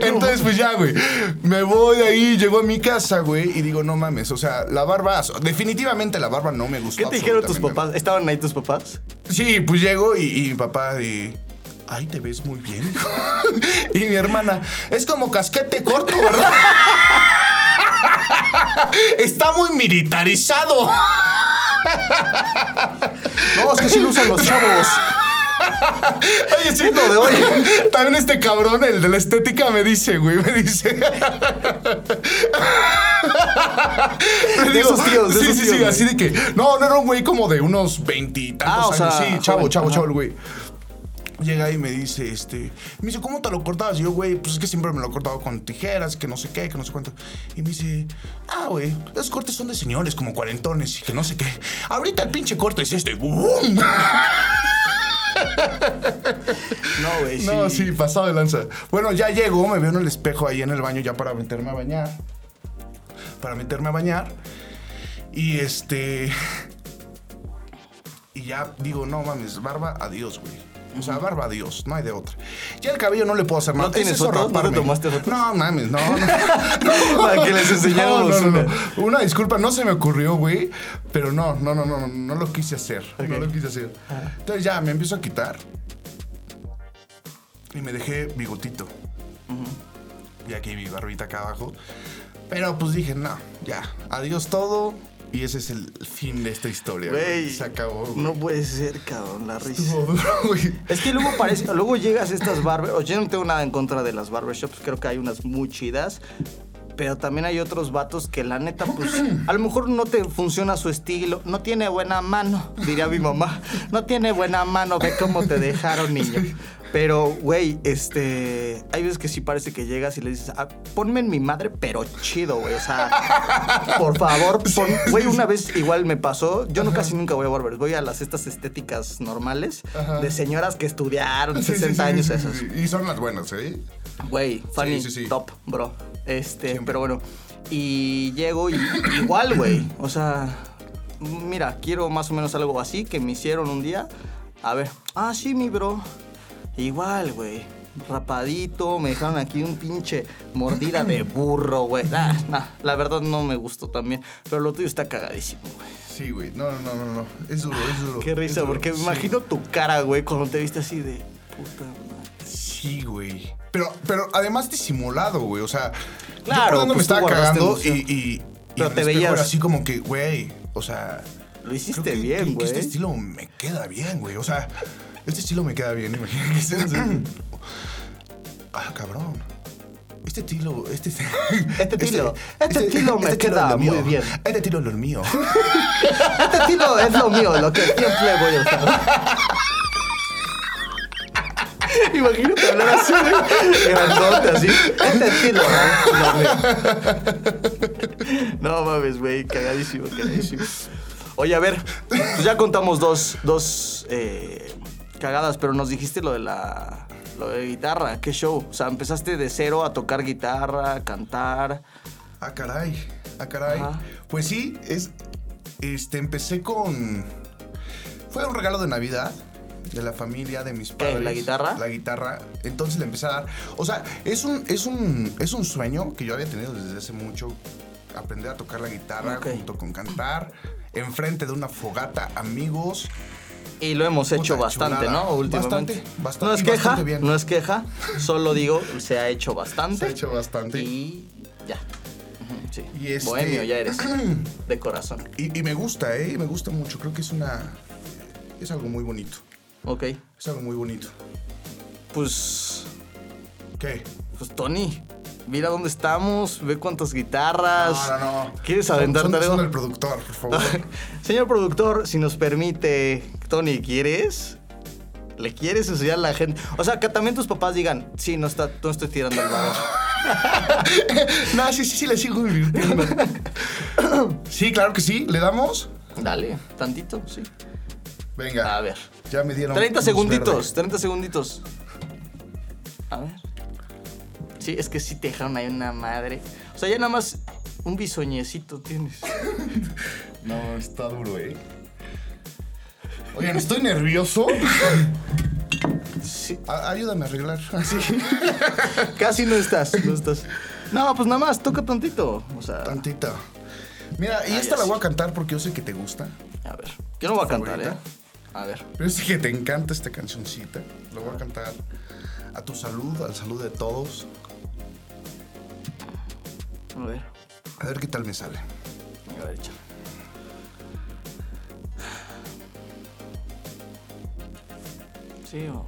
Entonces, pues ya, güey. Me voy de ahí, llego a mi casa, güey, y digo, no mames. O sea, la barba, definitivamente la barba no me gustó. ¿Qué te dijeron tus papás? ¿Estaban ahí tus papás? Sí, pues llego y, y mi papá y. Ay, te ves muy bien. y mi hermana, es como casquete corto, ¿verdad? Está muy militarizado. No, es que sí lo usan los chavos. Oye, sí, lo de hoy. También este cabrón, el de la estética, me dice, güey, me dice. De esos tíos, de sí, esos sí, tíos, sí, güey. así de que. No, no era un güey como de unos veintitantos Ah, o años. sea, sí, chavo, joven, chavo, ajá. chavo, el güey. Llega y me dice, este, me dice, ¿cómo te lo cortabas? Y yo, güey, pues es que siempre me lo he cortado con tijeras, que no sé qué, que no sé cuánto. Y me dice, ah, güey, los cortes son de señores, como cuarentones, y que no sé qué. Ahorita el pinche corte es este. ¡Bum! No, güey, sí. No, sí, pasado de lanza. Bueno, ya llego, me veo en el espejo ahí en el baño ya para meterme a bañar. Para meterme a bañar. Y este. Y ya digo, no mames, barba, adiós, güey. O sea, barba, adiós, no hay de otra. Ya el cabello no le puedo hacer nada. ¿No tienes fotos? ¿No te raparme. tomaste fotos? No, mames, no, no. Para que les enseñáramos No, no, no, una. disculpa, no se me ocurrió, güey. Pero no, no, no, no, no, no lo quise hacer. No lo quise hacer. Entonces ya me empiezo a quitar. Y me dejé bigotito. Y aquí mi barbita acá abajo. Pero pues dije, no, ya, adiós todo. Y ese es el fin de esta historia. Güey. Se acabó. No puede ser, cabrón, la risa. Duro. Es que luego parece, luego llegas a estas barbershops. Yo no tengo nada en contra de las barbershops, creo que hay unas muy chidas. Pero también hay otros vatos que la neta, pues, a lo mejor no te funciona su estilo. No tiene buena mano, diría mi mamá. No tiene buena mano, ve cómo te dejaron, niño. Pero, güey, este. Hay veces que sí parece que llegas y le dices, "Ah, ponme en mi madre, pero chido, güey. O sea, por favor, pon. Güey, una vez igual me pasó. Yo no casi nunca voy a barbers. Voy a las estas estéticas normales Ajá. de señoras que estudiaron Sí, sí, 60 sí, años esas. Y son las buenas, ¿eh? Güey, funny, top, bro. Este, Siempre. pero bueno. Y llego y igual, güey. O sea, mira, quiero más o menos algo así que me hicieron un día. A ver, ah, sí, mi bro. Igual, güey. Rapadito, me dejaron aquí un pinche mordida de burro, güey. Nah, nah, la verdad no me gustó también. Pero lo tuyo está cagadísimo, güey. Sí, güey. No, no, no, no, no. Es duro, es duro. Qué risa, duro. porque me Sí. imagino tu cara, güey, cuando te viste así de puta madre. Sí, güey. Pero, pero además disimulado, güey. O sea, Claro, yo pues me estaba cagando y, y, Pero te veías- era así como que, güey, o sea. Lo hiciste que- bien, que güey. este estilo me queda bien, güey. O sea, este estilo me queda bien. Así. Ah, cabrón. Este estilo, este, Este estilo, este estilo me queda es lo mío. muy bien. Este estilo es lo mío. Este estilo es lo mío, lo que siempre voy a usar. Imagínate hablar así, güey. Grandote, así. Este estilo, ¿no? No mames, güey. Cagadísimo, cagadísimo. Oye, a ver, pues ya contamos dos, dos eh, cagadas, pero nos dijiste lo de la. Lo de guitarra, qué show. O sea, empezaste de cero a tocar guitarra, a cantar. Ah, caray. Ah, caray. Ajá. Pues sí, es. Este, empecé con. Fue un regalo de Navidad de la familia, de mis padres. ¿La guitarra? La guitarra. Entonces le empecé a dar. O sea, es un, es un, es un sueño que yo había tenido desde hace mucho. Aprender a tocar la guitarra junto con cantar. Enfrente de una fogata, amigos. Y lo hemos hecho bastante, chulada. ¿no? Últimamente. Bastante, bastante, No es queja, bien. no es queja. Solo digo, se ha hecho bastante. Se ha hecho bastante. Y ya. Sí. Y este- Bohemio ya eres. De corazón. Y, y me gusta, ¿eh? Me gusta mucho. Creo que es una. Es algo muy bonito. Ok. Es algo muy bonito. Pues. ¿Qué? Pues Tony. Mira dónde estamos, ve cuántas guitarras. No, no, no. ¿Quieres aventarte algo? el productor, por favor. Señor productor, si nos permite, Tony, ¿quieres? Le quieres enseñar a la gente. O sea, que también tus papás digan, sí, no, está, no estoy tirando el barro. no, sí, sí, sí, le sigo divirtiendo. sí, claro que sí. ¿Le damos? Dale, tantito, sí. Venga. A ver. Ya me dieron. 30 luz segunditos, verde. 30 segunditos. A ver. Sí, es que sí te dejaron ahí una madre. O sea, ya nada más un bisoñecito tienes. No, está duro, ¿eh? Oigan, estoy nervioso. Sí, A- ayúdame a arreglar. Así. casi no estás, no estás. No, pues nada más, toca tantito. O sea, Tantita. Mira, y esta la sí. voy a cantar porque yo sé que te gusta. a ver. Yo no voy a cantar, ¿eh? A ver. Pero sé que te encanta esta cancioncita. La voy a cantar a tu salud, a la salud de todos. A ver. A ver qué tal me sale. A ver, échale. Sí, o.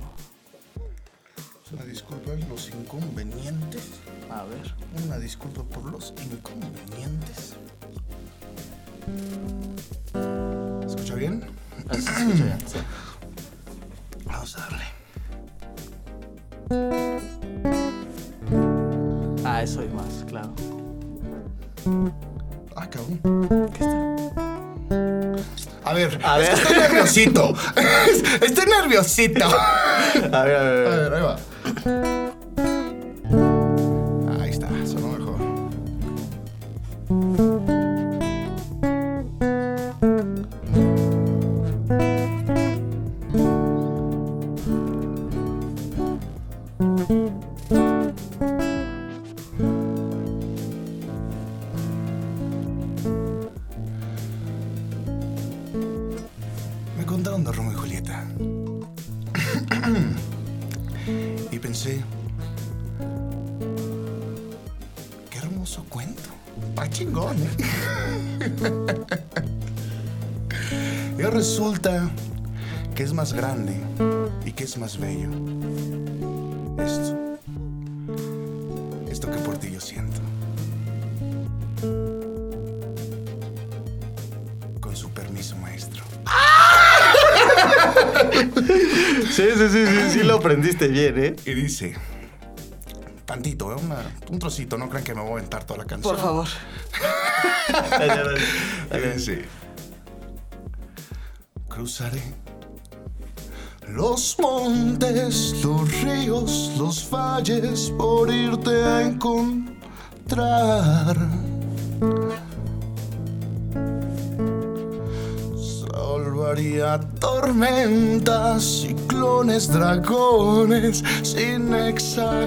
Una disculpa por los inconvenientes. A ver. Una disculpa por los inconvenientes. ¿Se escucha bien? Así se escucha bien, sí. Vamos a darle. Ah, eso y más, claro. Ah, cabrón. ¿Qué está? A ver, A es ver. que estoy nerviosito. estoy nerviosito. A ver, a ver. A ver, ahí va. Y dice, tantito, ¿eh? Una- un trocito, no crean que me voy a aventar toda la canción. Por favor. Y dice, cruzaré los montes, los ríos, los valles por irte a encontrar. Salvaría tormentas, ciclones, dragones, sin exagerar.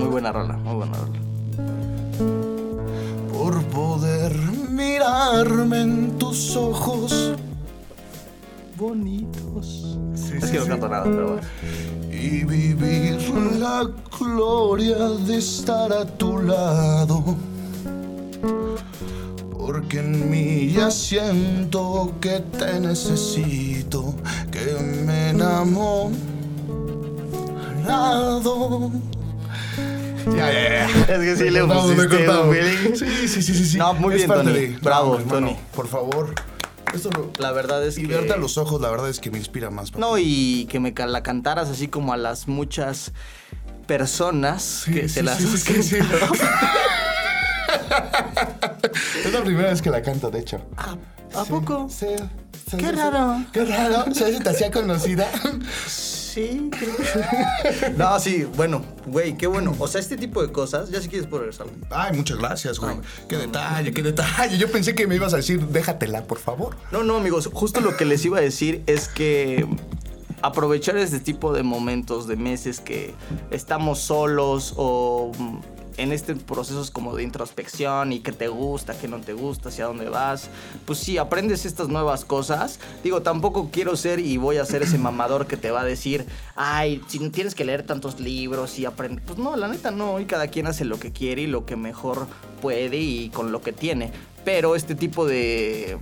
Muy buena rola, muy buena rola. por poder mirarme en tus ojos Bonitos. Sí, es sí, que no sí. canto nada, pero bueno. y vivir la gloria de estar a tu lado. Porque en mí ya siento que te necesito, que me enamorado. Ya, ya, ya. Es que sí Me le pusiste un. Sí, sí, sí, sí, sí. No, muy Es bien, Tony. de- Bravo, No, Tony. Por favor. Esto lo... La verdad es Y que... verte a los ojos, la verdad es que me inspira más. No, y que me la cantaras así como a las muchas personas que Sí, se las sí, has sí, sí. cantado. Es la primera vez que la canto, de hecho. ¿A, a Sí, poco? Sí. sí, Qué raro. Qué raro. ¿Sabes si te hacía conocida? Sí, creo que... No, sí, bueno, güey, qué bueno. O sea, este tipo de cosas, ya si quieres por regresar. Ay, muchas gracias, güey. Qué detalle, qué detalle. Yo pensé que me ibas a decir, déjatela, por favor. No, no, amigos, justo lo que les iba a decir es que aprovechar este tipo de momentos, de meses que estamos solos o mm, en este procesos como de introspección y que te gusta, que no te gusta, hacia dónde vas, pues sí, aprendes estas nuevas cosas. Digo, tampoco quiero ser y voy a ser ese mamador que te va a decir, ay, si tienes que leer tantos libros y aprender. Pues no, la neta no, y cada quien hace lo que quiere y lo que mejor puede y con lo que tiene. Pero este tipo de,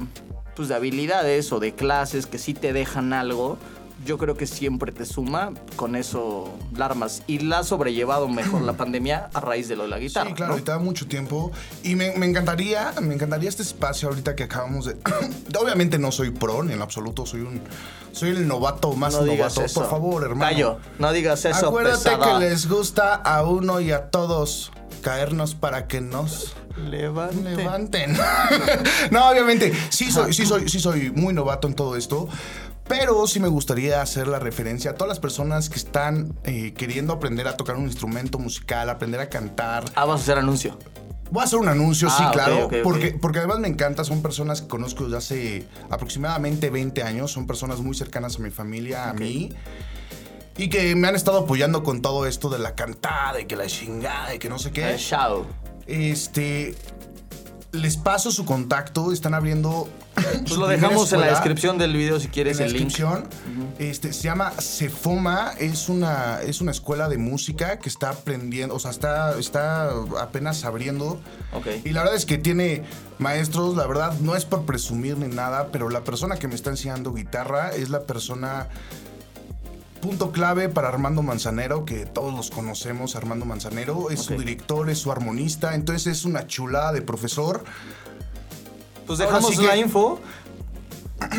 pues, de habilidades o de clases que sí te dejan algo, yo creo que siempre te suma, con eso la armas. Y la has sobrellevado mejor la pandemia a raíz de lo de la guitarra. Sí, claro, ¿no? y te da mucho tiempo. Y me, me encantaría, me encantaría este espacio ahorita que acabamos de. Obviamente no soy pro, ni en absoluto, soy un. Soy el novato más No novato. Por favor, hermano. Gallo, no digas eso, Acuérdate pesada. que les gusta a uno y a todos caernos para que nos Levante. levanten. no, obviamente, sí soy, sí soy, sí soy muy novato en todo esto. Pero sí me gustaría hacer la referencia a todas las personas que están eh, queriendo aprender a tocar un instrumento musical, aprender a cantar. Ah, vas a hacer anuncio. Voy a hacer un anuncio, Ah, sí, ok, claro. Porque, porque además me encanta, son personas que conozco desde hace aproximadamente 20 años, son personas muy cercanas a mi familia, a mí. Y que me han estado apoyando con todo esto de la cantada y que la chingada y que no sé qué. El show. Este. Les paso su contacto, están abriendo. Pues lo dejamos en la descripción del video si quieres en la el link. descripción. este, se llama Cefoma, es una, es una escuela de música que está aprendiendo, o sea, está, está apenas abriendo. Y la verdad es que tiene maestros, la verdad, no es por presumir ni nada, pero la persona que me está enseñando guitarra es la persona punto clave para Armando Manzanero, que todos los conocemos, Armando Manzanero, es su director, es su armonista, entonces es una chulada de profesor. Pues dejamos sí que- la info.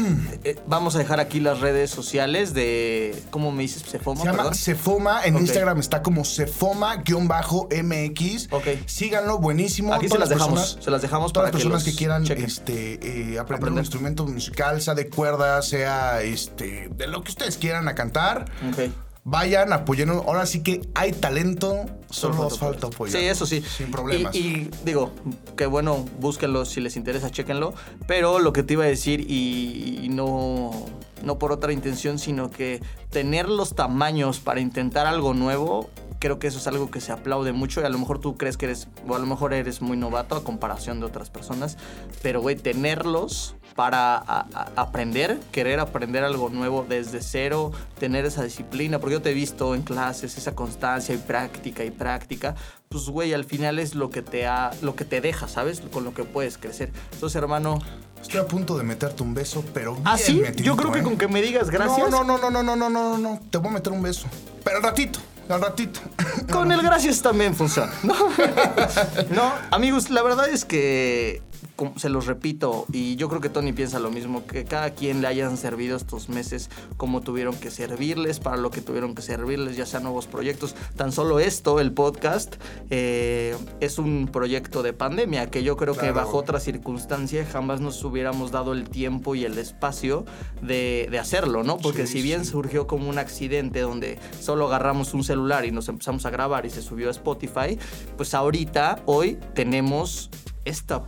Eh, Vamos a dejar aquí las redes sociales de. ¿Cómo me dices? Cefoma, Se llama perdón. Cefoma, en. Instagram está como Cefoma-MX. Ok. Síganlo, buenísimo. Aquí se las dejamos, personas- se las dejamos Todas para las personas que, quieran este, eh, aprender, un Aprender. instrumento musical, sea de cuerda, sea este, de lo que ustedes quieran a cantar, Ok. Vayan, apoyen. Ahora sí que hay talento, solo nos falta apoyo. Sí, eso sí. Sin problemas. Y, y digo, que bueno, búsquenlo si les interesa, chéquenlo. Pero lo que te iba a decir, y, y no, no por otra intención, sino que tener los tamaños para intentar algo nuevo, creo que eso es algo que se aplaude mucho. Y a lo mejor tú crees que eres, o a lo mejor eres muy novato a comparación de otras personas. Pero, güey, tenerlos para a- a- aprender, querer aprender algo nuevo desde cero, tener esa disciplina, porque yo te he visto en clases, esa constancia y práctica y práctica, pues güey, al final es lo que te ha, lo que te deja, ¿sabes? Con lo que puedes crecer. Entonces, hermano, Estoy a punto de meterte un beso, pero ¿ah, bien sí? metidito, Yo creo que ¿eh? con que me digas gracias. No, no, no, no, no, no, no, no, no, te voy a meter un beso. Pero ratito, al ratito. Con el gracias también funciona. No, No, amigos, la verdad es que se los repito, y yo creo que Tony piensa lo mismo, que cada quien le hayan servido estos meses como tuvieron que servirles, para lo que tuvieron que servirles, ya sea nuevos proyectos. Tan solo esto, el podcast, eh, es un proyecto de pandemia, que yo creo que bajo otras circunstancias jamás nos hubiéramos dado el tiempo y el espacio de, de hacerlo, ¿no? Porque Sí, si bien sí. surgió como un accidente donde solo agarramos un celular y nos empezamos a grabar y se subió a Spotify, pues ahorita, hoy, tenemos esta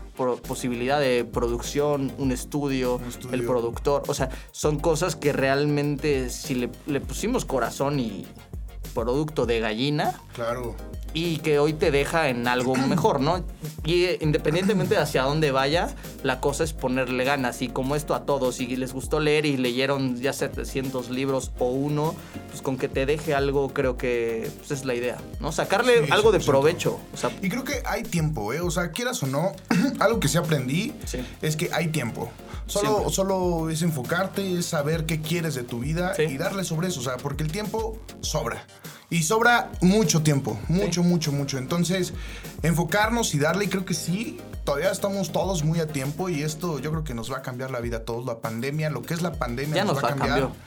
posibilidad de producción, un estudio, Un estudio. el productor, o sea, son cosas que realmente si le, le pusimos corazón y producto de gallina Claro. y que hoy te deja en algo mejor, ¿no? Y eh, independientemente de hacia dónde vaya, la cosa es ponerle ganas. Y como esto a todos, si les gustó leer y leyeron ya 700 libros o uno, pues con que te deje algo, creo que pues, es la idea, ¿no? Sacarle Sí, algo de 100%. provecho. O sea, Y creo que hay tiempo, ¿eh? O sea, quieras o no, algo que sí aprendí Sí. es que hay tiempo. Solo, Siempre. solo es enfocarte, es saber qué quieres de tu vida Sí. y darle sobre eso. O sea, porque el tiempo sobra. Y sobra mucho tiempo, mucho, mucho, mucho. Entonces, enfocarnos y darle, y creo que sí, todavía estamos todos muy a tiempo y esto yo creo que nos va a cambiar la vida a todos. La pandemia, lo que es la pandemia ya nos, nos va a cambiar. cambiar.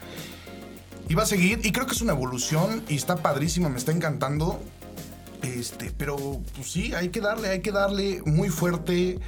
Y va a seguir, y creo que es una evolución y está padrísima, me está encantando. Este, pero pues sí, hay que darle, hay que darle muy fuerte.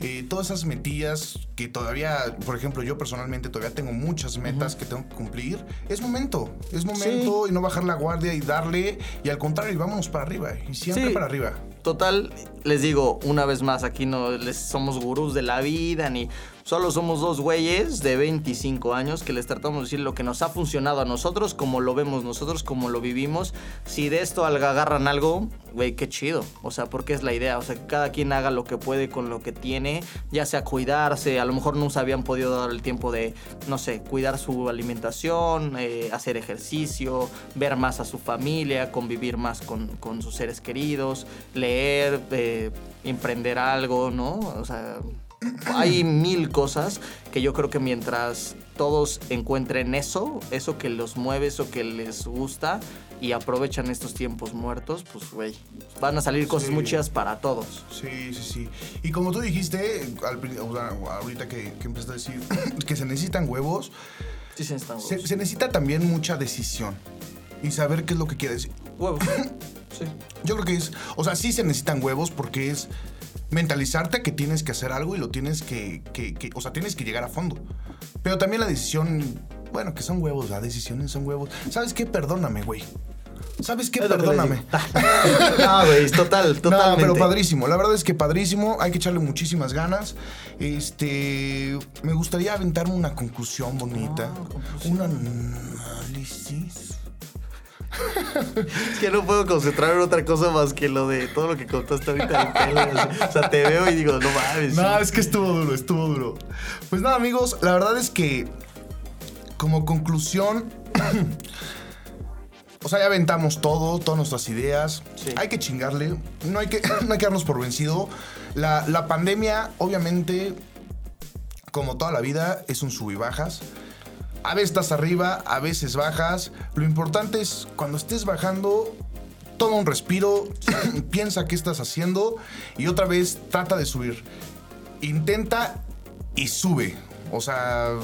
Eh, todas esas metillas que todavía, por ejemplo, yo personalmente todavía tengo muchas metas que tengo que cumplir. Es momento, es momento y no bajar la guardia y darle. Y al contrario, y vámonos para arriba. Y siempre Sí. para arriba. Total, les digo una vez más, aquí no les somos gurús de la vida, ni solo somos dos güeyes de 25 años que les tratamos de decir lo que nos ha funcionado a nosotros, como lo vemos nosotros, como lo vivimos. Si de esto agarran algo, güey, qué chido. O sea, porque es la idea. O sea, que cada quien haga lo que puede con lo que tiene, ya sea cuidarse, a lo mejor no se habían podido dar el tiempo de, no sé, cuidar su alimentación, eh, hacer ejercicio, ver más a su familia, convivir más con, con sus seres queridos, leer, eh, emprender algo, ¿no? O sea, hay mil cosas que yo creo que mientras todos encuentren eso, eso que los mueve, eso que les gusta y aprovechan estos tiempos muertos, pues, güey, van a salir cosas Sí. chidas para todos. Sí, sí, sí. Y como tú dijiste, al ahorita que, que empezaste a decir que se necesitan huevos, Sí, se, huevos. se necesita también mucha decisión y saber qué es lo que quieres. Huevos. Sí. Yo creo que es, o sea, sí se necesitan huevos porque es mentalizarte que tienes que hacer algo y lo tienes que, que- que- o sea, tienes que llegar a fondo. Pero también la decisión, bueno, que son huevos, las decisiones son huevos. ¿Sabes qué? Perdóname, güey. ¿Sabes qué? Es que Perdóname. digo. no, güey, total, No, totalmente. pero padrísimo. La verdad es que padrísimo. Hay que echarle muchísimas ganas. Este, me gustaría aventarme una conclusión bonita. Ah, conclusión. Un análisis. Es que no puedo concentrar en otra cosa más que lo de todo lo que contaste ahorita. O sea, te veo y digo, no mames. No, es que estuvo duro, estuvo duro. Pues nada, amigos, la verdad es que como conclusión, o sea, ya aventamos todo, todas nuestras ideas. Sí. Hay que chingarle, no hay que, no hay que darnos por vencido. La, la pandemia, obviamente, como toda la vida, es un sub y bajas. A veces estás arriba, a veces bajas. Lo importante es cuando estés bajando, toma un respiro, piensa qué estás haciendo y otra vez trata de subir. Intenta y sube. O sea,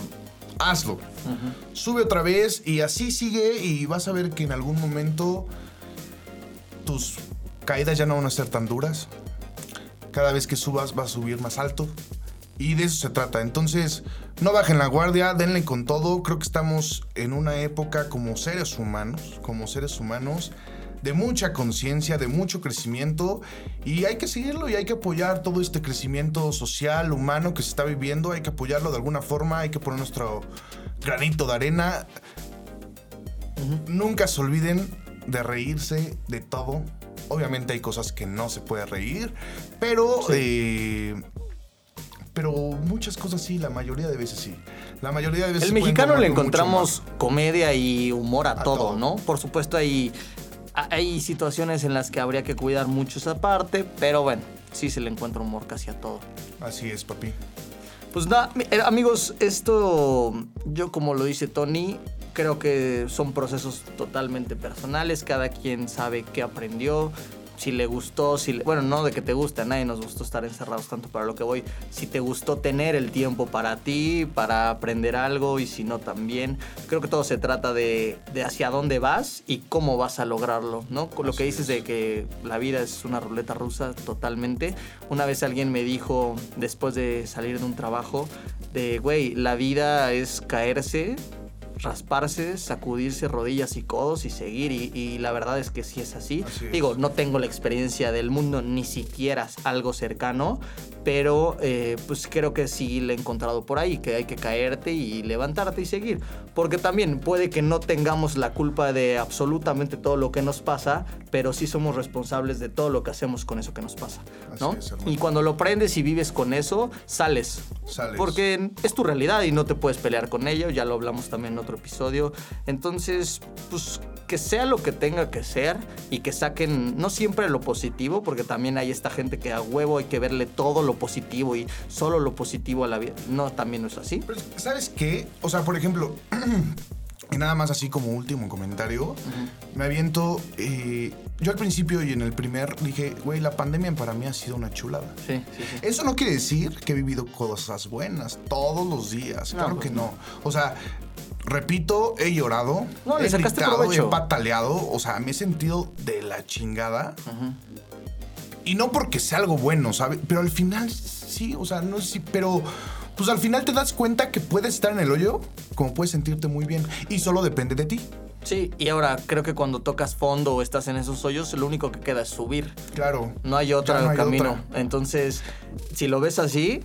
hazlo. Sube otra vez y así sigue y vas a ver que en algún momento tus caídas ya no van a ser tan duras. Cada vez que subas vas a subir más alto. Y de eso se trata. Entonces, no bajen la guardia, denle con todo. Creo que estamos en una época como seres humanos, como seres humanos, de mucha conciencia, de mucho crecimiento. Y hay que seguirlo y hay que apoyar todo este crecimiento social, humano que se está viviendo. Hay que apoyarlo de alguna forma, hay que poner nuestro granito de arena. Nunca se olviden de reírse de todo. Obviamente hay cosas que no se puede reír, pero eh, pero muchas cosas sí, la mayoría de veces sí. La mayoría de veces El mexicano le encontramos comedia y humor a, A todo, todo. ¿no? Por supuesto hay, hay situaciones en las que habría que cuidar mucho esa parte, pero bueno, sí se le encuentra humor casi a todo. Así es, papi. Pues nada, eh, amigos, esto yo como lo dice Tony, creo que son procesos totalmente personales, cada quien sabe qué aprendió, si le gustó, si le- bueno, no de que te guste, a nadie nos gustó estar encerrados tanto para lo que voy, si te gustó tener el tiempo para ti, para aprender algo y si no también, creo que todo se trata de, de hacia dónde vas y cómo vas a lograrlo, ¿no? Lo que dices es. de que la vida es una ruleta rusa totalmente. Una vez alguien me dijo, después de salir de un trabajo, de, güey, la vida es caerse, rasparse, sacudirse rodillas y codos y seguir. Y, y la verdad es que sí es así. Así es. Digo, no tengo la experiencia del mundo, ni siquiera algo cercano, pero eh, pues creo que sí le he encontrado por ahí, que hay que caerte y levantarte y seguir. Porque también puede que no tengamos la culpa de absolutamente todo lo que nos pasa, pero sí somos responsables de todo lo que hacemos con eso que nos pasa. ¿no? Es, y cuando lo aprendes y vives con eso, sales. Sales. Porque es tu realidad y no te puedes pelear con ella, ya lo hablamos también en otro episodio. Entonces, pues que sea lo que tenga que ser y que saquen no siempre lo positivo, porque también hay esta gente que a huevo hay que verle todo lo positivo y solo lo positivo a la vida. No, también no es así. Pero, ¿sabes qué? O sea, por ejemplo, y nada más así como último comentario, me aviento. eh, yo al principio y en el primer dije, güey, la pandemia para mí ha sido una chulada. Sí, sí, sí. Eso no quiere decir que he vivido cosas buenas todos los días. No, claro pues que no. O sea, repito, he llorado, No, le he sacaste gritado, provecho. he pataleado. O sea, me he sentido de la chingada. Y no porque sea algo bueno, ¿sabes? Pero al final sí, o sea, no sí, pero pues al final te das cuenta que puedes estar en el hoyo como puedes sentirte muy bien y solo depende de ti. Sí, y ahora creo que cuando tocas fondo o estás en esos hoyos, lo único que queda es subir. Claro. No hay otro Ya no hay camino. otra. Entonces, si lo ves así,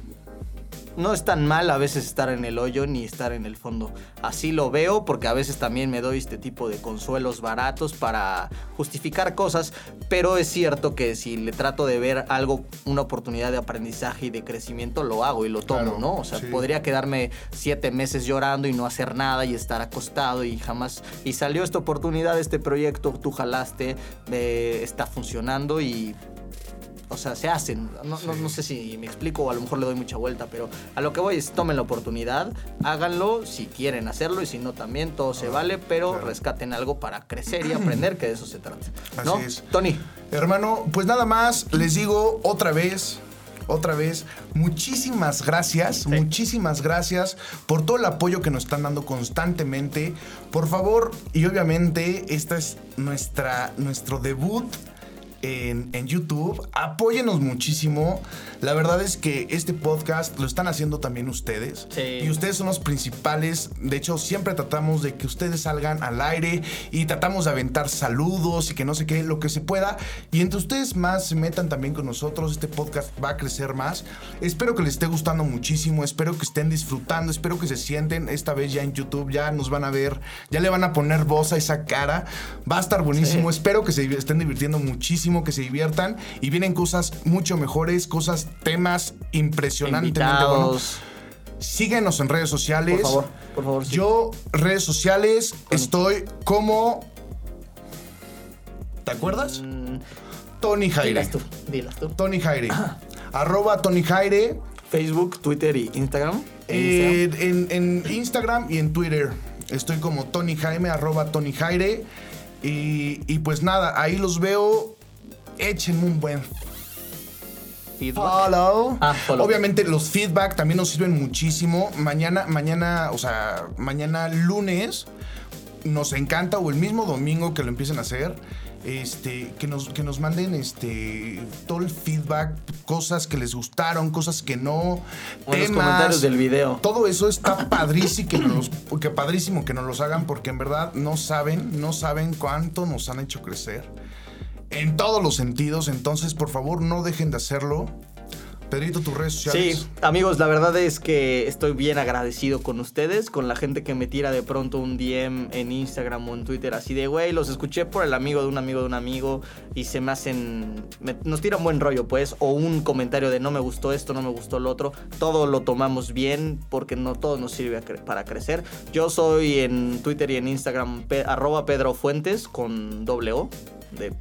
no es tan mal a veces estar en el hoyo ni estar en el fondo. Así lo veo porque a veces también me doy este tipo de consuelos baratos para justificar cosas, pero es cierto que si le trato de ver algo, una oportunidad de aprendizaje y de crecimiento, lo hago y lo tomo, Claro, ¿no? O sea, sí. podría quedarme siete meses llorando y no hacer nada y estar acostado y jamás... Y salió esta oportunidad, este proyecto, tú jalaste, eh, está funcionando y o sea, se hacen. No, no, no sé si me explico o a lo mejor le doy mucha vuelta, pero a lo que voy es tomen la oportunidad, háganlo si quieren hacerlo y si no también, todo se vale, pero claro. rescaten algo para crecer y aprender, que de eso se trata. ¿No? Así es. Tony, Hermano, pues nada más, les digo otra vez, otra vez, muchísimas gracias, muchísimas gracias por todo el apoyo que nos están dando constantemente. Por favor, y obviamente, esta es nuestra, nuestro debut. En, en YouTube, apóyenos muchísimo. La verdad es que este podcast lo están haciendo también ustedes. Sí. Y ustedes son los principales. De hecho, siempre tratamos de que ustedes salgan al aire y tratamos de aventar saludos y que no sé qué, lo que se pueda. Y entre ustedes más se metan también con nosotros. Este podcast va a crecer más. Espero que les esté gustando muchísimo. Espero que estén disfrutando. Espero que se sienten esta vez ya en YouTube. Ya nos van a ver. Ya le van a poner voz a esa cara. Va a estar buenísimo. Sí. Espero que se estén divirtiendo muchísimo, que se diviertan. Y vienen cosas mucho mejores, cosas, temas impresionantemente buenos. Síguenos en redes sociales. Por favor, por favor. sí. Yo, redes sociales, estoy como. ¿Te acuerdas? Mm, Tony Jaire. dilas tú, dilas tú. Tony Jaire. Arroba Tony Jaire. Facebook, Twitter y Instagram. Eh, en, en Instagram y en Twitter. Estoy como Tony Jaime, arroba Tony Jaire. Y, y pues nada, ahí los veo. Échenme un buen Feedback. follow. Ah, follow. Obviamente los feedback también nos sirven muchísimo. Mañana, mañana, o sea, mañana lunes nos encanta o el mismo domingo que lo empiecen a hacer. Este, que nos, que nos manden este, todo el feedback, cosas que les gustaron, cosas que no, O en los comentarios del video. todo eso está padrísimo que nos, que padrísimo que nos los hagan porque en verdad no saben, no saben cuánto nos han hecho crecer en todos los sentidos. Entonces, por favor, no dejen de hacerlo. Pedrito, tus redes sociales. Sí, amigos, la verdad es que estoy bien agradecido con ustedes, con la gente que me tira de pronto un DM en Instagram o en Twitter así de, güey, los escuché por el amigo de un amigo de un amigo y se me hacen, me- nos tiran buen rollo pues, o un comentario de no me gustó esto, no me gustó lo otro, todo lo tomamos bien porque no todo nos sirve para crecer. Yo soy en Twitter y en Instagram pe- arroba Pedro Fuentes con doble O. De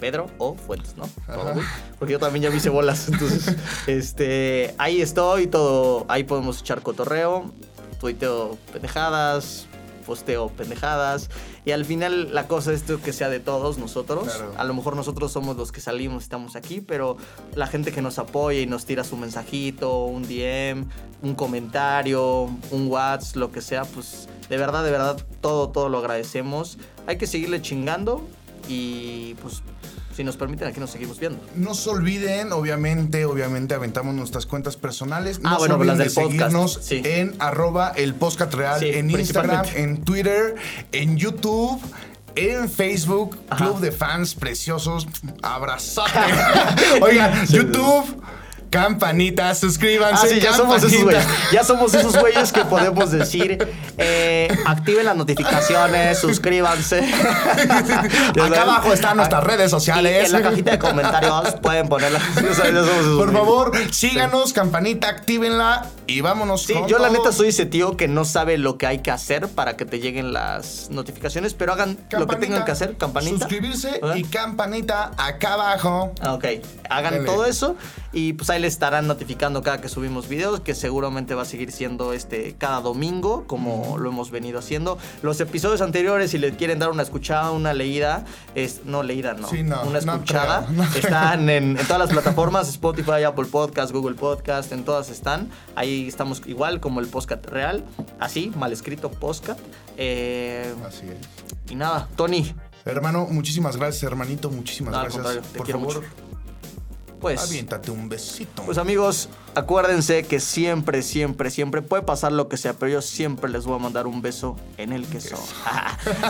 Pedro o Fuentes, ¿no? Todo. Porque yo también ya me hice bolas. Entonces, este, ahí estoy, todo, ahí podemos echar cotorreo, tuiteo pendejadas, posteo pendejadas. Y al final la cosa es que sea de todos nosotros. Claro. A lo mejor nosotros somos los que salimos, estamos aquí, pero la gente que nos apoya y nos tira su mensajito, un DM, un comentario, un WhatsApp, lo que sea, pues de verdad, de verdad, todo, todo lo agradecemos. Hay que seguirle chingando y pues si nos permiten aquí nos seguimos viendo. No se olviden, obviamente, obviamente aventamos nuestras cuentas personales. No Ah, se bueno, olviden las de del podcast, seguirnos sí. en arroba el podcast real, Sí, en Instagram, en Twitter, en YouTube. En Facebook, Ajá. Club de Fans Preciosos, abrazote. Oigan, YouTube, campanita, suscríbanse. Ah, sí, ya somos esos güeyes. Ya somos esos güeyes que podemos decir, eh, activen las notificaciones, suscríbanse. Acá abajo están nuestras redes sociales. Y en la cajita de comentarios pueden ponerla. Ya sabes, ya somos esos Por favor, síganos, campanita, actívenla y vámonos Sí, con yo la todo. neta soy ese tío que no sabe lo que hay que hacer para que te lleguen las notificaciones, pero hagan lo que tengan que hacer, campanita. Suscribirse ¿verdad? y campanita acá abajo. Ah, Ok, hagan Dele. todo eso y pues ahí les estarán notificando cada que subimos videos, que seguramente va a seguir siendo este cada domingo, como lo hemos venido haciendo. Los episodios anteriores, si les quieren dar una escuchada, una leída, es, no leída, no, Sí, no, una no escuchada, creo, no creo. están en, en todas las plataformas, Spotify, Apple Podcast, Google Podcast, en todas están. Ahí estamos igual como el podcast real, así, mal escrito podcast. Eh, Así es. y nada, Tony, Hermano, muchísimas gracias, hermanito. Muchísimas No, gracias. te Por quiero favor, mucho. Pues... aviéntate un besito. Pues amigos, acuérdense que siempre, siempre, siempre puede pasar lo que sea, pero yo siempre les voy a mandar un beso en el queso.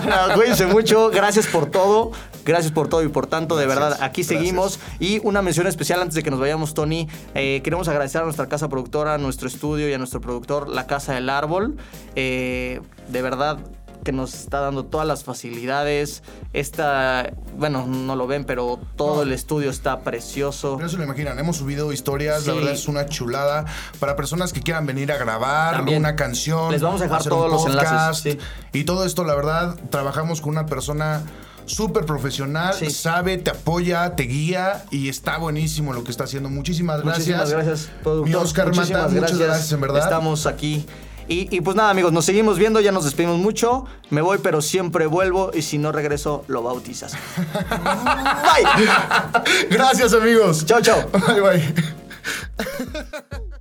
No, Cuídense mucho, gracias por todo, gracias por todo y por tanto, de verdad, aquí gracias. seguimos. Y una mención especial antes de que nos vayamos, Tony, eh, queremos agradecer a nuestra casa productora, a nuestro estudio y a nuestro productor, La Casa del Árbol. Eh, de verdad, que nos está dando todas las facilidades. Esta, bueno, no lo ven, pero todo No. el estudio está precioso. No se lo imaginan, hemos subido historias, la verdad es una chulada. Para personas que quieran venir a grabar También. una canción, Les vamos a dejar hacer todos los enlaces, sí. Y todo esto, la verdad, trabajamos con una persona súper profesional, Sí. sabe, te apoya, te guía y está buenísimo lo que está haciendo. Muchísimas gracias. Muchísimas gracias, productor. Mi Oscar Mata, muchas gracias, en verdad. Estamos aquí. Y, y pues nada, amigos, nos seguimos viendo, ya nos despedimos mucho. Me voy, pero siempre vuelvo. Y si no regreso, lo bautizas. Bye. Gracias, amigos. Chao, chao. Bye, bye.